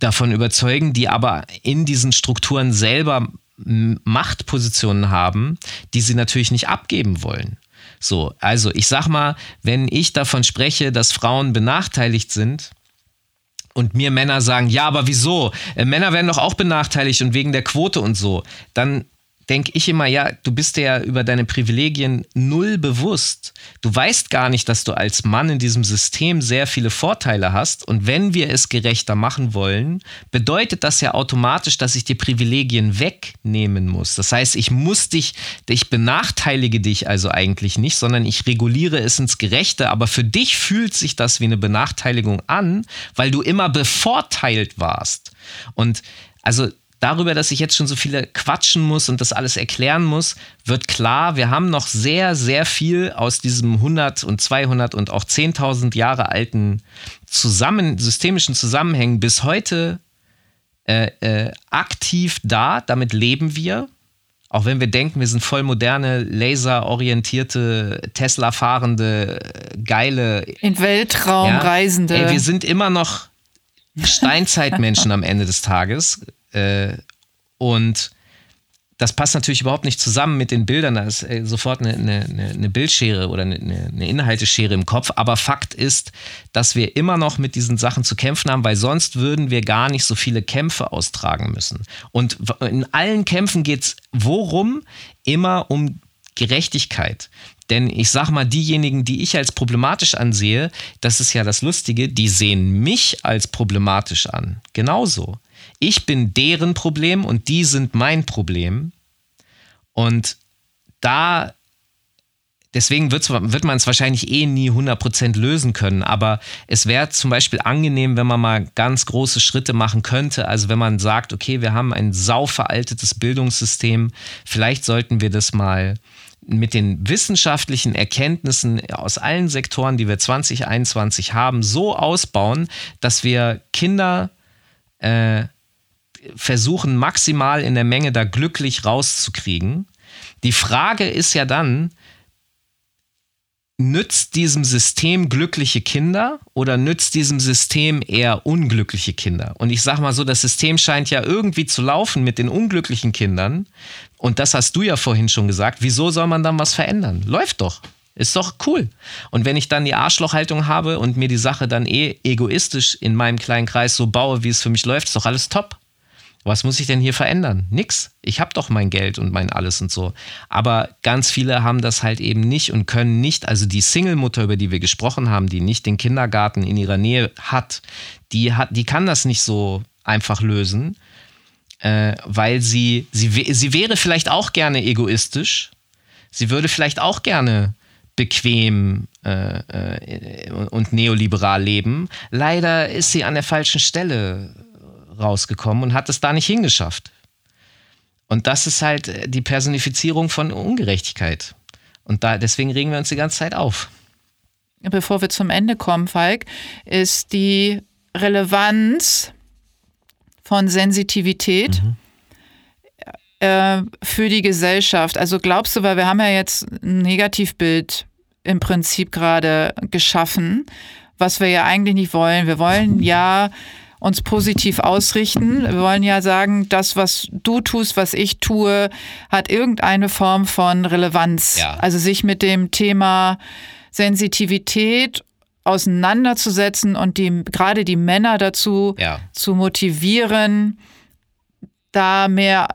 davon überzeugen, die aber in diesen Strukturen selber Machtpositionen haben, die sie natürlich nicht abgeben wollen. So, also ich sag mal, wenn ich davon spreche, dass Frauen benachteiligt sind, und mir Männer sagen, ja, aber wieso? Äh, Männer werden doch auch benachteiligt und wegen der Quote und so, dann denke ich immer, ja, du bist dir ja über deine Privilegien null bewusst. Du weißt gar nicht, dass du als Mann in diesem System sehr viele Vorteile hast. Und wenn wir es gerechter machen wollen, bedeutet das ja automatisch, dass ich die Privilegien wegnehmen muss. Das heißt, ich muss dich, ich benachteilige dich also eigentlich nicht, sondern ich reguliere es ins Gerechte. Aber für dich fühlt sich das wie eine Benachteiligung an, weil du immer bevorteilt warst. Und also darüber, dass ich jetzt schon so viele quatschen muss und das alles erklären muss, wird klar, wir haben noch sehr, sehr viel aus diesem 100 und 200 und auch 10.000 Jahre alten zusammen, systemischen Zusammenhängen bis heute äh, äh, aktiv da. Damit leben wir Auch wenn wir denken, wir sind voll moderne, laserorientierte, Tesla-fahrende, geile. In Weltraum ja, reisende. Ey, wir sind immer noch Steinzeitmenschen am Ende des Tages. Äh, und das passt natürlich überhaupt nicht zusammen mit den Bildern. Da ist äh, sofort eine, eine, eine Bildschere oder eine, eine, Inhalteschere im Kopf. Aber Fakt ist, dass wir immer noch mit diesen Sachen zu kämpfen haben, weil sonst würden wir gar nicht so viele Kämpfe austragen müssen. Und in allen Kämpfen geht es worum? Immer um Gerechtigkeit. Denn ich sag mal, diejenigen, die ich als problematisch ansehe, das ist ja das Lustige, die sehen mich als problematisch an. Genauso ich bin deren Problem und die sind mein Problem. Und da, deswegen wird man es wahrscheinlich eh nie 100% lösen können, aber es wäre zum Beispiel angenehm, wenn man mal ganz große Schritte machen könnte. Also wenn man sagt, okay, wir haben ein sauveraltetes Bildungssystem, vielleicht sollten wir das mal mit den wissenschaftlichen Erkenntnissen aus allen Sektoren, die wir 2021 haben, so ausbauen, dass wir Kinder äh, versuchen maximal in der Menge da glücklich rauszukriegen. Die Frage ist ja dann, nützt diesem System glückliche Kinder oder nützt diesem System eher unglückliche Kinder? Und ich sage mal so, das System scheint ja irgendwie zu laufen mit den unglücklichen Kindern. Und das hast du ja vorhin schon gesagt. Wieso soll man dann was verändern? Läuft doch. Ist doch cool. Und wenn ich dann die Arschlochhaltung habe und mir die Sache dann eh egoistisch in meinem kleinen Kreis so baue, wie es für mich läuft, ist doch alles top. Was muss ich denn hier verändern? Nix. Ich habe doch mein Geld und mein alles und so. Aber ganz viele haben das halt eben nicht und können nicht. Also die Single-Mutter, über die wir gesprochen haben, die nicht den Kindergarten in ihrer Nähe hat, die hat, die kann das nicht so einfach lösen, äh, weil sie, sie, sie wäre vielleicht auch gerne egoistisch. Sie würde vielleicht auch gerne bequem äh, äh, und neoliberal leben. Leider ist sie an der falschen Stelle rausgekommen und hat es da nicht hingeschafft. Und das ist halt äh, die Personifizierung von Ungerechtigkeit. Und da, deswegen regen wir uns die ganze Zeit auf. Bevor wir zum Ende kommen, Falk, ist die Relevanz von Sensitivität mhm. äh, für die Gesellschaft. Also glaubst du, weil wir haben ja jetzt ein Negativbild im Prinzip gerade geschaffen, was wir ja eigentlich nicht wollen. Wir wollen ja uns positiv ausrichten. Wir wollen ja sagen, das, was du tust, was ich tue, hat irgendeine Form von Relevanz. Ja. Also sich mit dem Thema Sensitivität auseinanderzusetzen und die, gerade die Männer dazu ja. zu motivieren, da mehr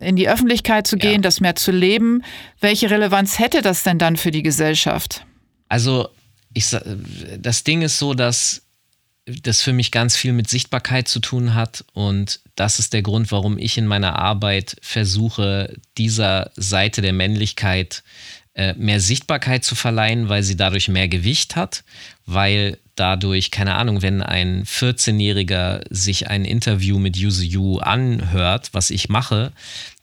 in die Öffentlichkeit zu gehen, ja. das mehr zu leben. Welche Relevanz hätte das denn dann für die Gesellschaft? Also ich, das Ding ist so, dass das für mich ganz viel mit Sichtbarkeit zu tun hat. Und das ist der Grund, warum ich in meiner Arbeit versuche, dieser Seite der Männlichkeit äh, mehr Sichtbarkeit zu verleihen, weil sie dadurch mehr Gewicht hat, weil dadurch, keine Ahnung, wenn ein 14-Jähriger sich ein Interview mit Yuzu Yu anhört, was ich mache,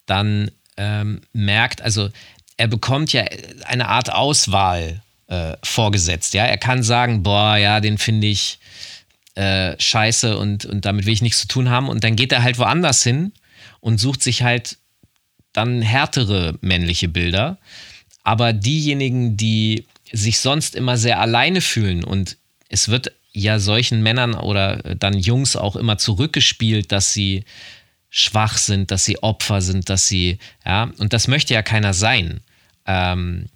dann ähm, merkt, also er bekommt ja eine Art Auswahl äh, vorgesetzt. Ja, er kann sagen, boah, ja, den finde ich, äh, scheiße und, und damit will ich nichts zu tun haben. Und dann geht er halt woanders hin und sucht sich halt dann härtere männliche Bilder. Aber diejenigen, die sich sonst immer sehr alleine fühlen und es wird ja solchen Männern oder dann Jungs auch immer zurückgespielt, dass sie schwach sind, dass sie Opfer sind, dass sie, ja, und das möchte ja keiner sein. Ähm,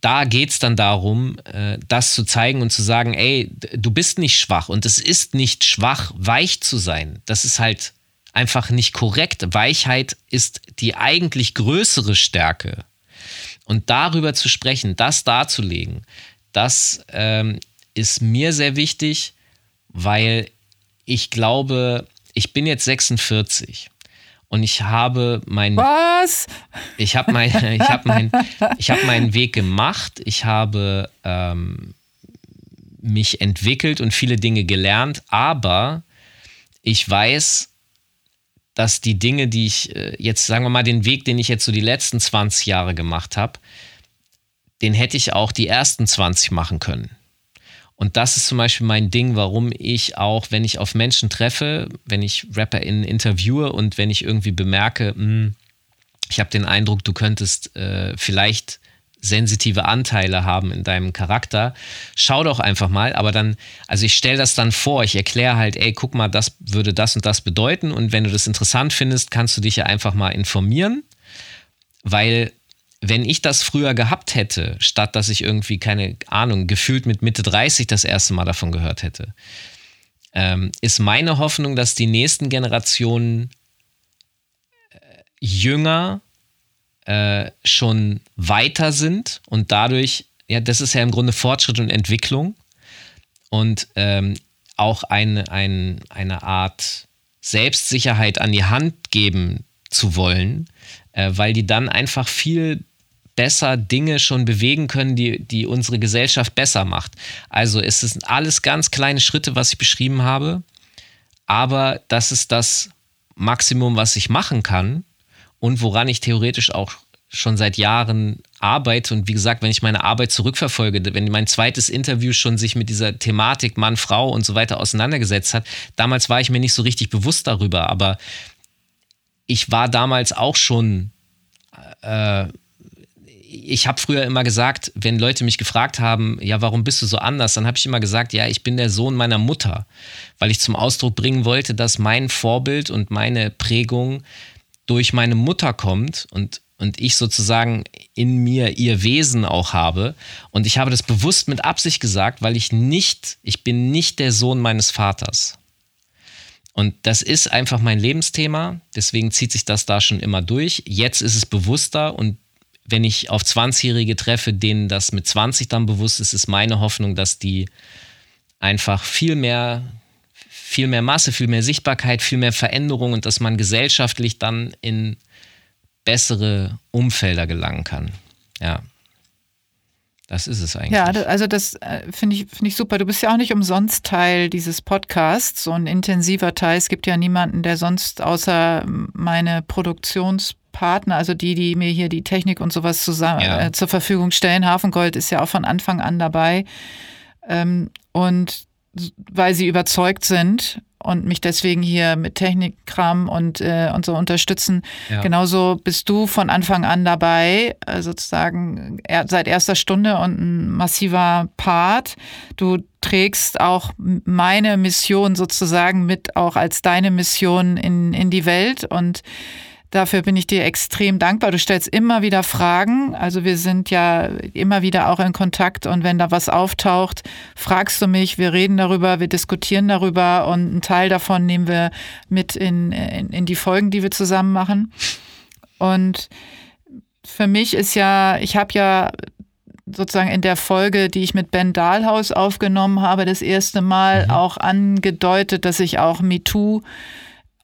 da geht es dann darum, äh, das zu zeigen und zu sagen, ey, du bist nicht schwach und es ist nicht schwach, weich zu sein. Das ist halt einfach nicht korrekt. Weichheit ist die eigentlich größere Stärke. Und darüber zu sprechen, das darzulegen, das ähm, ist mir sehr wichtig, weil ich glaube, ich bin jetzt 46 und ich habe meinen Was? Ich habe mein, ich habe mein, ich habe meinen Weg gemacht. Ich habe ähm, mich entwickelt und viele Dinge gelernt, aber ich weiß, dass die Dinge, die ich äh, jetzt, sagen wir mal, den Weg, den ich jetzt so die letzten 20 Jahre gemacht habe, den hätte ich auch die ersten 20 machen können. Und das ist zum Beispiel mein Ding, warum ich auch, wenn ich auf Menschen treffe, wenn ich RapperInnen interviewe und wenn ich irgendwie bemerke, mh, hm, ich habe den Eindruck, du könntest äh, vielleicht sensitive Anteile haben in deinem Charakter. Schau doch einfach mal, aber dann, also ich stelle das dann vor, ich erkläre halt, ey, guck mal, das würde das und das bedeuten und wenn du das interessant findest, kannst du dich ja einfach mal informieren, weil wenn ich das früher gehabt hätte, statt dass ich irgendwie, keine Ahnung, gefühlt mit Mitte 30 das erste Mal davon gehört hätte, ähm, ist meine Hoffnung, dass die nächsten Generationen äh, jünger äh, schon weiter sind und dadurch, ja, das ist ja im Grunde Fortschritt und Entwicklung und ähm, auch eine, ein, eine Art Selbstsicherheit an die Hand geben zu wollen, äh, weil die dann einfach viel besser Dinge schon bewegen können, die, die unsere Gesellschaft besser macht. Also es sind alles ganz kleine Schritte, was ich beschrieben habe, aber das ist das Maximum, was ich machen kann und woran ich theoretisch auch schon seit Jahren arbeite. Und wie gesagt, wenn ich meine Arbeit zurückverfolge, wenn mein zweites Interview schon sich mit dieser Thematik Mann, Frau und so weiter auseinandergesetzt hat, damals war ich mir nicht so richtig bewusst darüber, aber ich war damals auch schon äh, ich habe früher immer gesagt, wenn Leute mich gefragt haben, ja, warum bist du so anders, dann habe ich immer gesagt, ja, ich bin der Sohn meiner Mutter, weil ich zum Ausdruck bringen wollte, dass mein Vorbild und meine Prägung durch meine Mutter kommt und, und ich sozusagen in mir ihr Wesen auch habe. Und ich habe das bewusst mit Absicht gesagt, weil ich nicht, ich bin nicht der Sohn meines Vaters. Und das ist einfach mein Lebensthema, deswegen zieht sich das da schon immer durch. Jetzt ist es bewusster und wenn ich auf 20-Jährige treffe, denen das mit 20 dann bewusst ist, ist meine Hoffnung, dass die einfach viel mehr, viel mehr Masse, viel mehr Sichtbarkeit, viel mehr Veränderung und dass man gesellschaftlich dann in bessere Umfelder gelangen kann. Ja. Das ist es eigentlich. Ja, also das äh, finde ich, find ich super. Du bist ja auch nicht umsonst Teil dieses Podcasts, so ein intensiver Teil. Es gibt ja niemanden, der sonst außer meine Produktions- Partner, also die, die mir hier die Technik und sowas zusammen, ja. äh, zur Verfügung stellen. Hafengold ist ja auch von Anfang an dabei. Ähm, und weil sie überzeugt sind und mich deswegen hier mit Technikkram und, äh, und so unterstützen. Ja. Genauso bist du von Anfang an dabei, äh, sozusagen seit erster Stunde und ein massiver Part. Du trägst auch meine Mission sozusagen mit auch als deine Mission in, in die Welt und Dafür bin ich dir extrem dankbar. Du stellst immer wieder Fragen. Also wir sind ja immer wieder auch in Kontakt und wenn da was auftaucht, fragst du mich, wir reden darüber, wir diskutieren darüber und einen Teil davon nehmen wir mit in, in, in die Folgen, die wir zusammen machen. Und für mich ist ja, ich habe ja sozusagen in der Folge, die ich mit Ben Dahlhaus aufgenommen habe, das erste Mal mhm. auch angedeutet, dass ich auch MeToo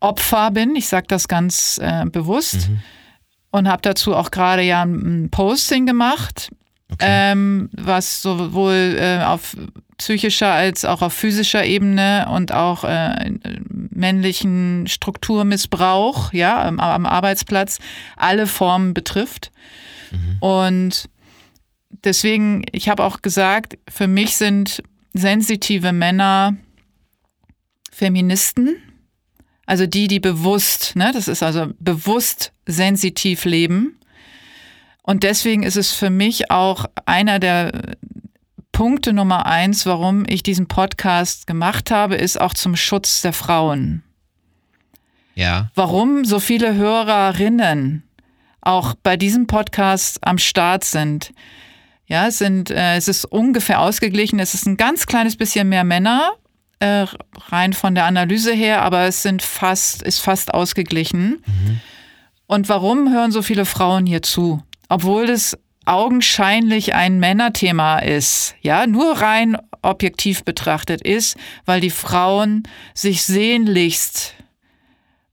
Opfer bin. Ich sage das ganz äh, bewusst. Mhm. Und habe dazu auch gerade ja ein Posting gemacht, okay. ähm, was sowohl äh, auf psychischer als auch auf physischer Ebene und auch äh, männlichen Strukturmissbrauch ja, am, am, Arbeitsplatz alle Formen betrifft. Mhm. Und deswegen, ich habe auch gesagt, für mich sind sensitive Männer Feministen also die, die bewusst, ne, das ist also bewusst sensitiv leben. Und deswegen ist es für mich auch einer der Punkte Nummer eins, warum ich diesen Podcast gemacht habe, ist auch zum Schutz der Frauen. Ja. Warum so viele Hörerinnen auch bei diesem Podcast am Start sind. Ja, es sind, äh, es ist ungefähr ausgeglichen. Es ist ein ganz kleines bisschen mehr Männer äh, rein von der Analyse her, aber es sind fast, ist fast ausgeglichen. Mhm. Und warum hören so viele Frauen hier zu? Obwohl das augenscheinlich ein Männerthema ist, ja, nur rein objektiv betrachtet ist, weil die Frauen sich sehnlichst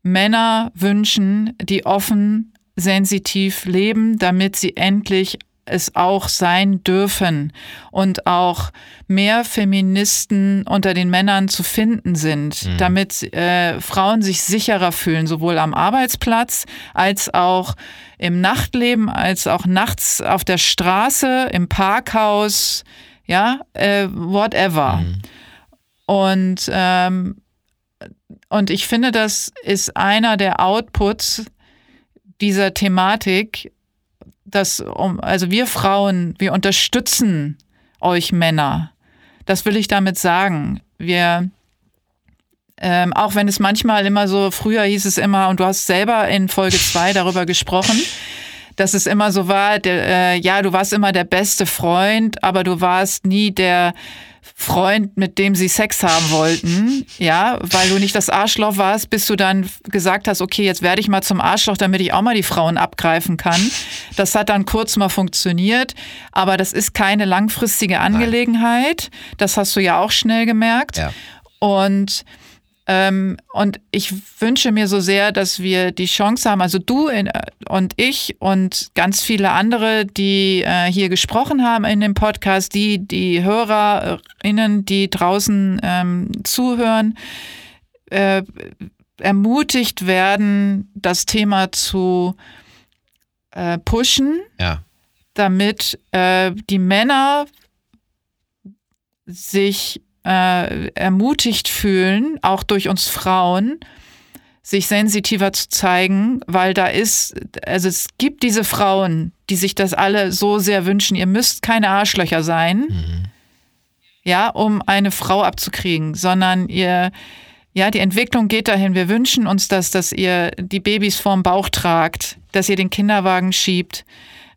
Männer wünschen, die offen, sensitiv leben, damit sie endlich es auch sein dürfen und auch mehr Feministen unter den Männern zu finden sind, mhm. damit äh, Frauen sich sicherer fühlen, sowohl am Arbeitsplatz als auch im Nachtleben, als auch nachts auf der Straße, im Parkhaus, ja, äh, whatever. Mhm. Und, ähm, und ich finde, das ist einer der Outputs, dieser Thematik, dass um, also wir Frauen, wir unterstützen euch Männer. Das will ich damit sagen. Wir, ähm, auch wenn es manchmal immer so, früher hieß es immer, und du hast selber in Folge 2 darüber gesprochen, dass es immer so war, der, äh, ja, du warst immer der beste Freund, aber du warst nie der Freund, mit dem sie Sex haben wollten, ja, weil du nicht das Arschloch warst, bis du dann gesagt hast, okay, jetzt werde ich mal zum Arschloch, damit ich auch mal die Frauen abgreifen kann. Das hat dann kurz mal funktioniert, aber das ist keine langfristige Angelegenheit. Das hast du ja auch schnell gemerkt. Ja. Und und ich wünsche mir so sehr, dass wir die Chance haben, also du in, und ich und ganz viele andere, die äh, hier gesprochen haben in dem Podcast, die, die HörerInnen, die draußen ähm, zuhören, äh, ermutigt werden, das Thema zu äh, pushen, Ja. damit äh, die Männer sich äh, ermutigt fühlen, auch durch uns Frauen, sich sensitiver zu zeigen, weil da ist, also es gibt diese Frauen, die sich das alle so sehr wünschen, ihr müsst keine Arschlöcher sein, ja, um eine Frau abzukriegen, sondern ihr, ja, die Entwicklung geht dahin. Wir wünschen uns das, dass ihr die Babys vorm Bauch tragt, dass ihr den Kinderwagen schiebt,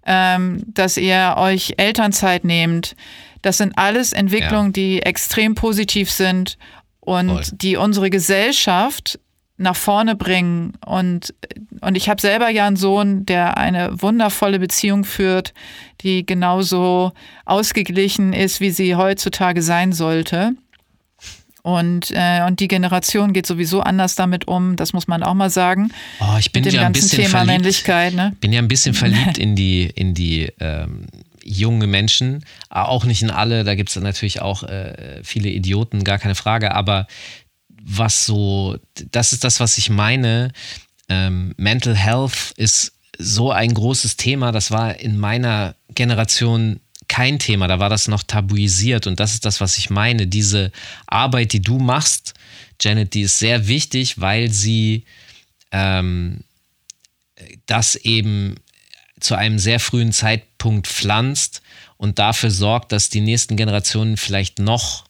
ähm, dass ihr euch Elternzeit nehmt. Das sind alles Entwicklungen, die extrem positiv sind und Voll. die unsere Gesellschaft nach vorne bringen. Und, und ich habe selber ja einen Sohn, der eine wundervolle Beziehung führt, die genauso ausgeglichen ist, wie sie heutzutage sein sollte. Und, äh, und die Generation geht sowieso anders damit um, das muss man auch mal sagen. Oh, ich bin mit dem ja ein bisschen Thema verliebt. Männlichkeit. Ne? bin ja ein bisschen verliebt in die, in die ähm, junge Menschen. Ah, Auch nicht in alle, da gibt es natürlich auch äh, viele Idioten, gar keine Frage. Aber was so, das ist das, was ich meine. Ähm, Mental Health ist so ein großes Thema. Das war in meiner Generation kein Thema. Da war das noch tabuisiert. Und das ist das, was ich meine. Diese Arbeit, die du machst, Janet, die ist sehr wichtig, weil sie ähm, das eben zu einem sehr frühen Zeitpunkt pflanzt und dafür sorgt, dass die nächsten Generationen vielleicht noch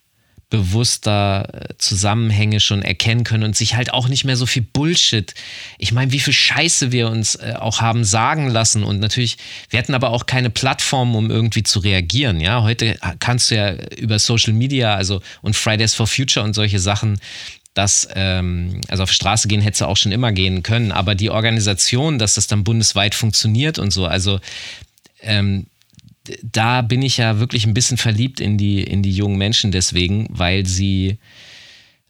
bewusster äh, Zusammenhänge schon erkennen können und sich halt auch nicht mehr so viel Bullshit. Ich meine, wie viel Scheiße wir uns äh, auch haben sagen lassen und natürlich, wir hatten aber auch keine Plattform, um irgendwie zu reagieren. Ja, heute kannst du ja über Social Media, also und Fridays for Future und solche Sachen, dass, ähm, also auf Straße gehen hättest du auch schon immer gehen können, aber die Organisation, dass das dann bundesweit funktioniert und so, also ähm, da bin ich ja wirklich ein bisschen verliebt in die, in die jungen Menschen deswegen, weil sie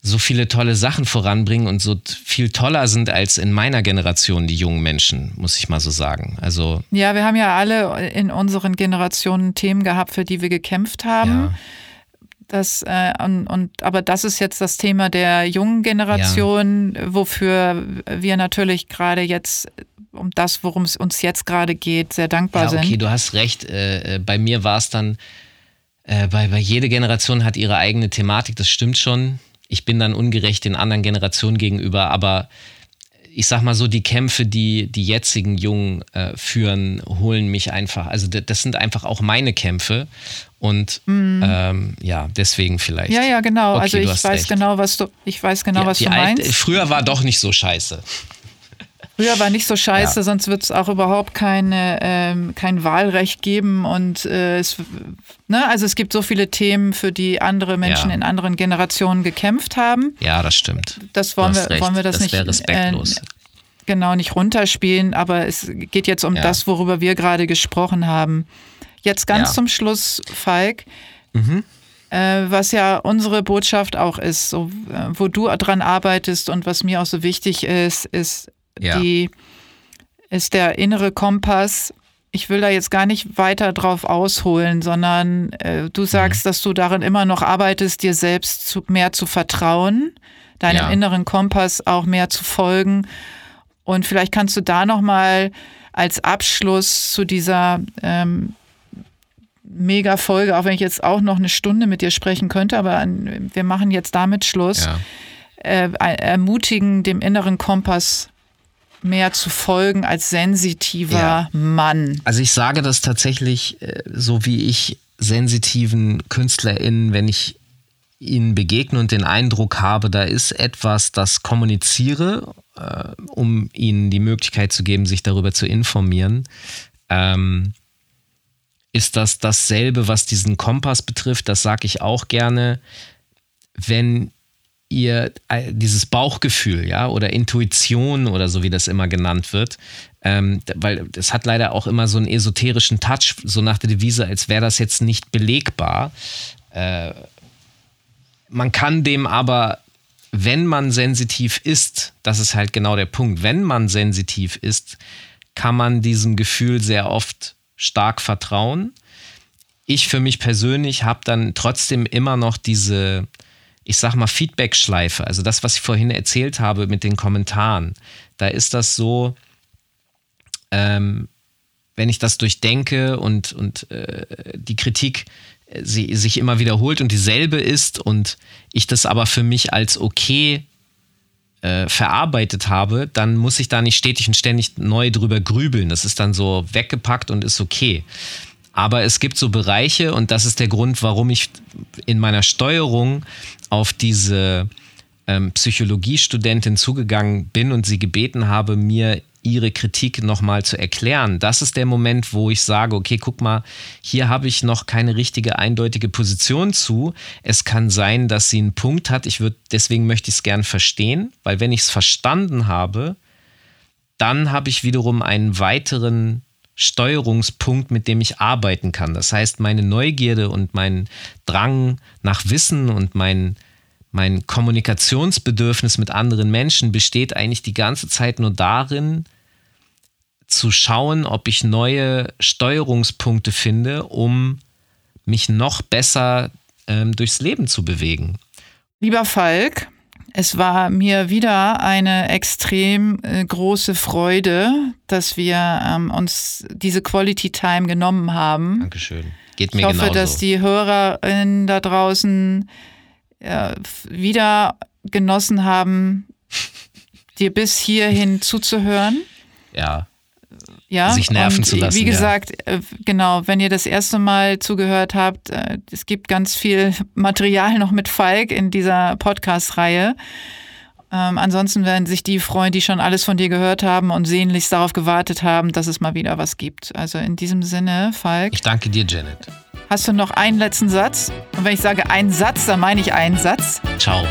so viele tolle Sachen voranbringen und so viel toller sind als in meiner Generation die jungen Menschen, muss ich mal so sagen. Also Ja, wir haben ja alle in unseren Generationen Themen gehabt, für die wir gekämpft haben. ja, Das, äh, und, und, aber das ist jetzt das Thema der jungen Generation, wofür wir natürlich gerade jetzt, um das, worum es uns jetzt gerade geht, sehr dankbar ja okay, sind. du hast recht. Äh, äh, bei mir war es dann, äh, bei, bei jede Generation hat ihre eigene Thematik, das stimmt schon. Ich bin dann ungerecht den anderen Generationen gegenüber, aber ich sag mal so, die Kämpfe, die die jetzigen Jungen äh, führen, holen mich einfach. Also das sind einfach auch meine Kämpfe. Und ähm, ja, deswegen vielleicht. Ja, ja, genau. Okay, also ich weiß recht. genau, was du, ich weiß genau, Die- was du alte- meinst. Früher war doch nicht so scheiße. Früher war nicht so scheiße, Ja. sonst wird es auch überhaupt keine, ähm, kein Wahlrecht geben. Und äh, es, ne, also es gibt so viele Themen, für die andere Menschen Ja. in anderen Generationen gekämpft haben. Ja, das stimmt. Das wollen wir, recht. wollen wir das, das nicht wäre respektlos. Äh, genau nicht runterspielen, aber es geht jetzt um Ja. das, worüber wir gerade gesprochen haben. Jetzt ganz zum Schluss, Falk. Mhm. Äh, was ja unsere Botschaft auch ist, so, äh, wo du dran arbeitest und was mir auch so wichtig ist, ist Ja. die ist der innere Kompass. Ich will da jetzt gar nicht weiter drauf ausholen, sondern äh, du sagst, Mhm. dass du darin immer noch arbeitest, dir selbst zu, mehr zu vertrauen, deinem Ja. inneren Kompass auch mehr zu folgen. Und vielleicht kannst du da noch mal als Abschluss zu dieser ähm, Mega-Folge, auch wenn ich jetzt auch noch eine Stunde mit dir sprechen könnte, aber wir machen jetzt damit Schluss, Ja. äh, ermutigen, dem inneren Kompass mehr zu folgen als sensitiver Ja. Mann? Also ich sage das tatsächlich, äh, so wie ich sensitiven KünstlerInnen, wenn ich ihnen begegne und den Eindruck habe, da ist etwas, das kommuniziere, äh, um ihnen die Möglichkeit zu geben, sich darüber zu informieren, ähm, ist das dasselbe, was diesen Kompass betrifft. Das sage ich auch gerne. Wenn ihr äh, dieses Bauchgefühl, ja, oder Intuition oder so wie das immer genannt wird, ähm, weil es hat leider auch immer so einen esoterischen Touch, so nach der Devise, als wäre das jetzt nicht belegbar. Äh, man kann dem aber, wenn man sensitiv ist, das ist halt genau der Punkt, wenn man sensitiv ist, kann man diesem Gefühl sehr oft stark vertrauen. Ich für mich persönlich habe dann trotzdem immer noch diese, ich sag mal, Feedback-Schleife. Also das, was ich vorhin erzählt habe mit den Kommentaren. Da ist das so, ähm, wenn ich das durchdenke und, und äh, die Kritik äh, sie, sich immer wiederholt und dieselbe ist und ich das aber für mich als okay äh, verarbeitet habe, dann muss ich da nicht stetig und ständig neu drüber grübeln. Das ist dann so weggepackt und ist okay. Aber es gibt so Bereiche und das ist der Grund, warum ich in meiner Steuerung auf diese ähm, Psychologiestudentin zugegangen bin und sie gebeten habe, mir ihre Kritik nochmal zu erklären. Das ist der Moment, wo ich sage, okay, guck mal, hier habe ich noch keine richtige eindeutige Position zu. Es kann sein, dass sie einen Punkt hat. Ich würde, deswegen möchte ich es gern verstehen, weil wenn ich es verstanden habe, dann habe ich wiederum einen weiteren Steuerungspunkt, mit dem ich arbeiten kann. Das heißt, meine Neugierde und mein Drang nach Wissen und mein, mein Kommunikationsbedürfnis mit anderen Menschen besteht eigentlich die ganze Zeit nur darin, zu schauen, ob ich neue Steuerungspunkte finde, um mich noch besser ähm, durchs Leben zu bewegen. Lieber Falk, es war mir wieder eine extrem äh, große Freude, dass wir ähm, uns diese Quality Time genommen haben. Dankeschön. Geht mir Ich hoffe, genauso. dass die Hörerinnen da draußen äh, wieder genossen haben, dir bis hierhin zuzuhören. ja, Ja, Sich nerven zu lassen, Wie ja. gesagt, äh, genau, wenn ihr das erste Mal zugehört habt, äh, es gibt ganz viel Material noch mit Falk in dieser Podcast-Reihe. Ähm, ansonsten werden sich die freuen, die schon alles von dir gehört haben und sehnlichst darauf gewartet haben, dass es mal wieder was gibt. Also in diesem Sinne, Falk, ich danke dir, Janet. hast du noch einen letzten Satz? Und wenn ich sage einen Satz, dann meine ich einen Satz. Ciao.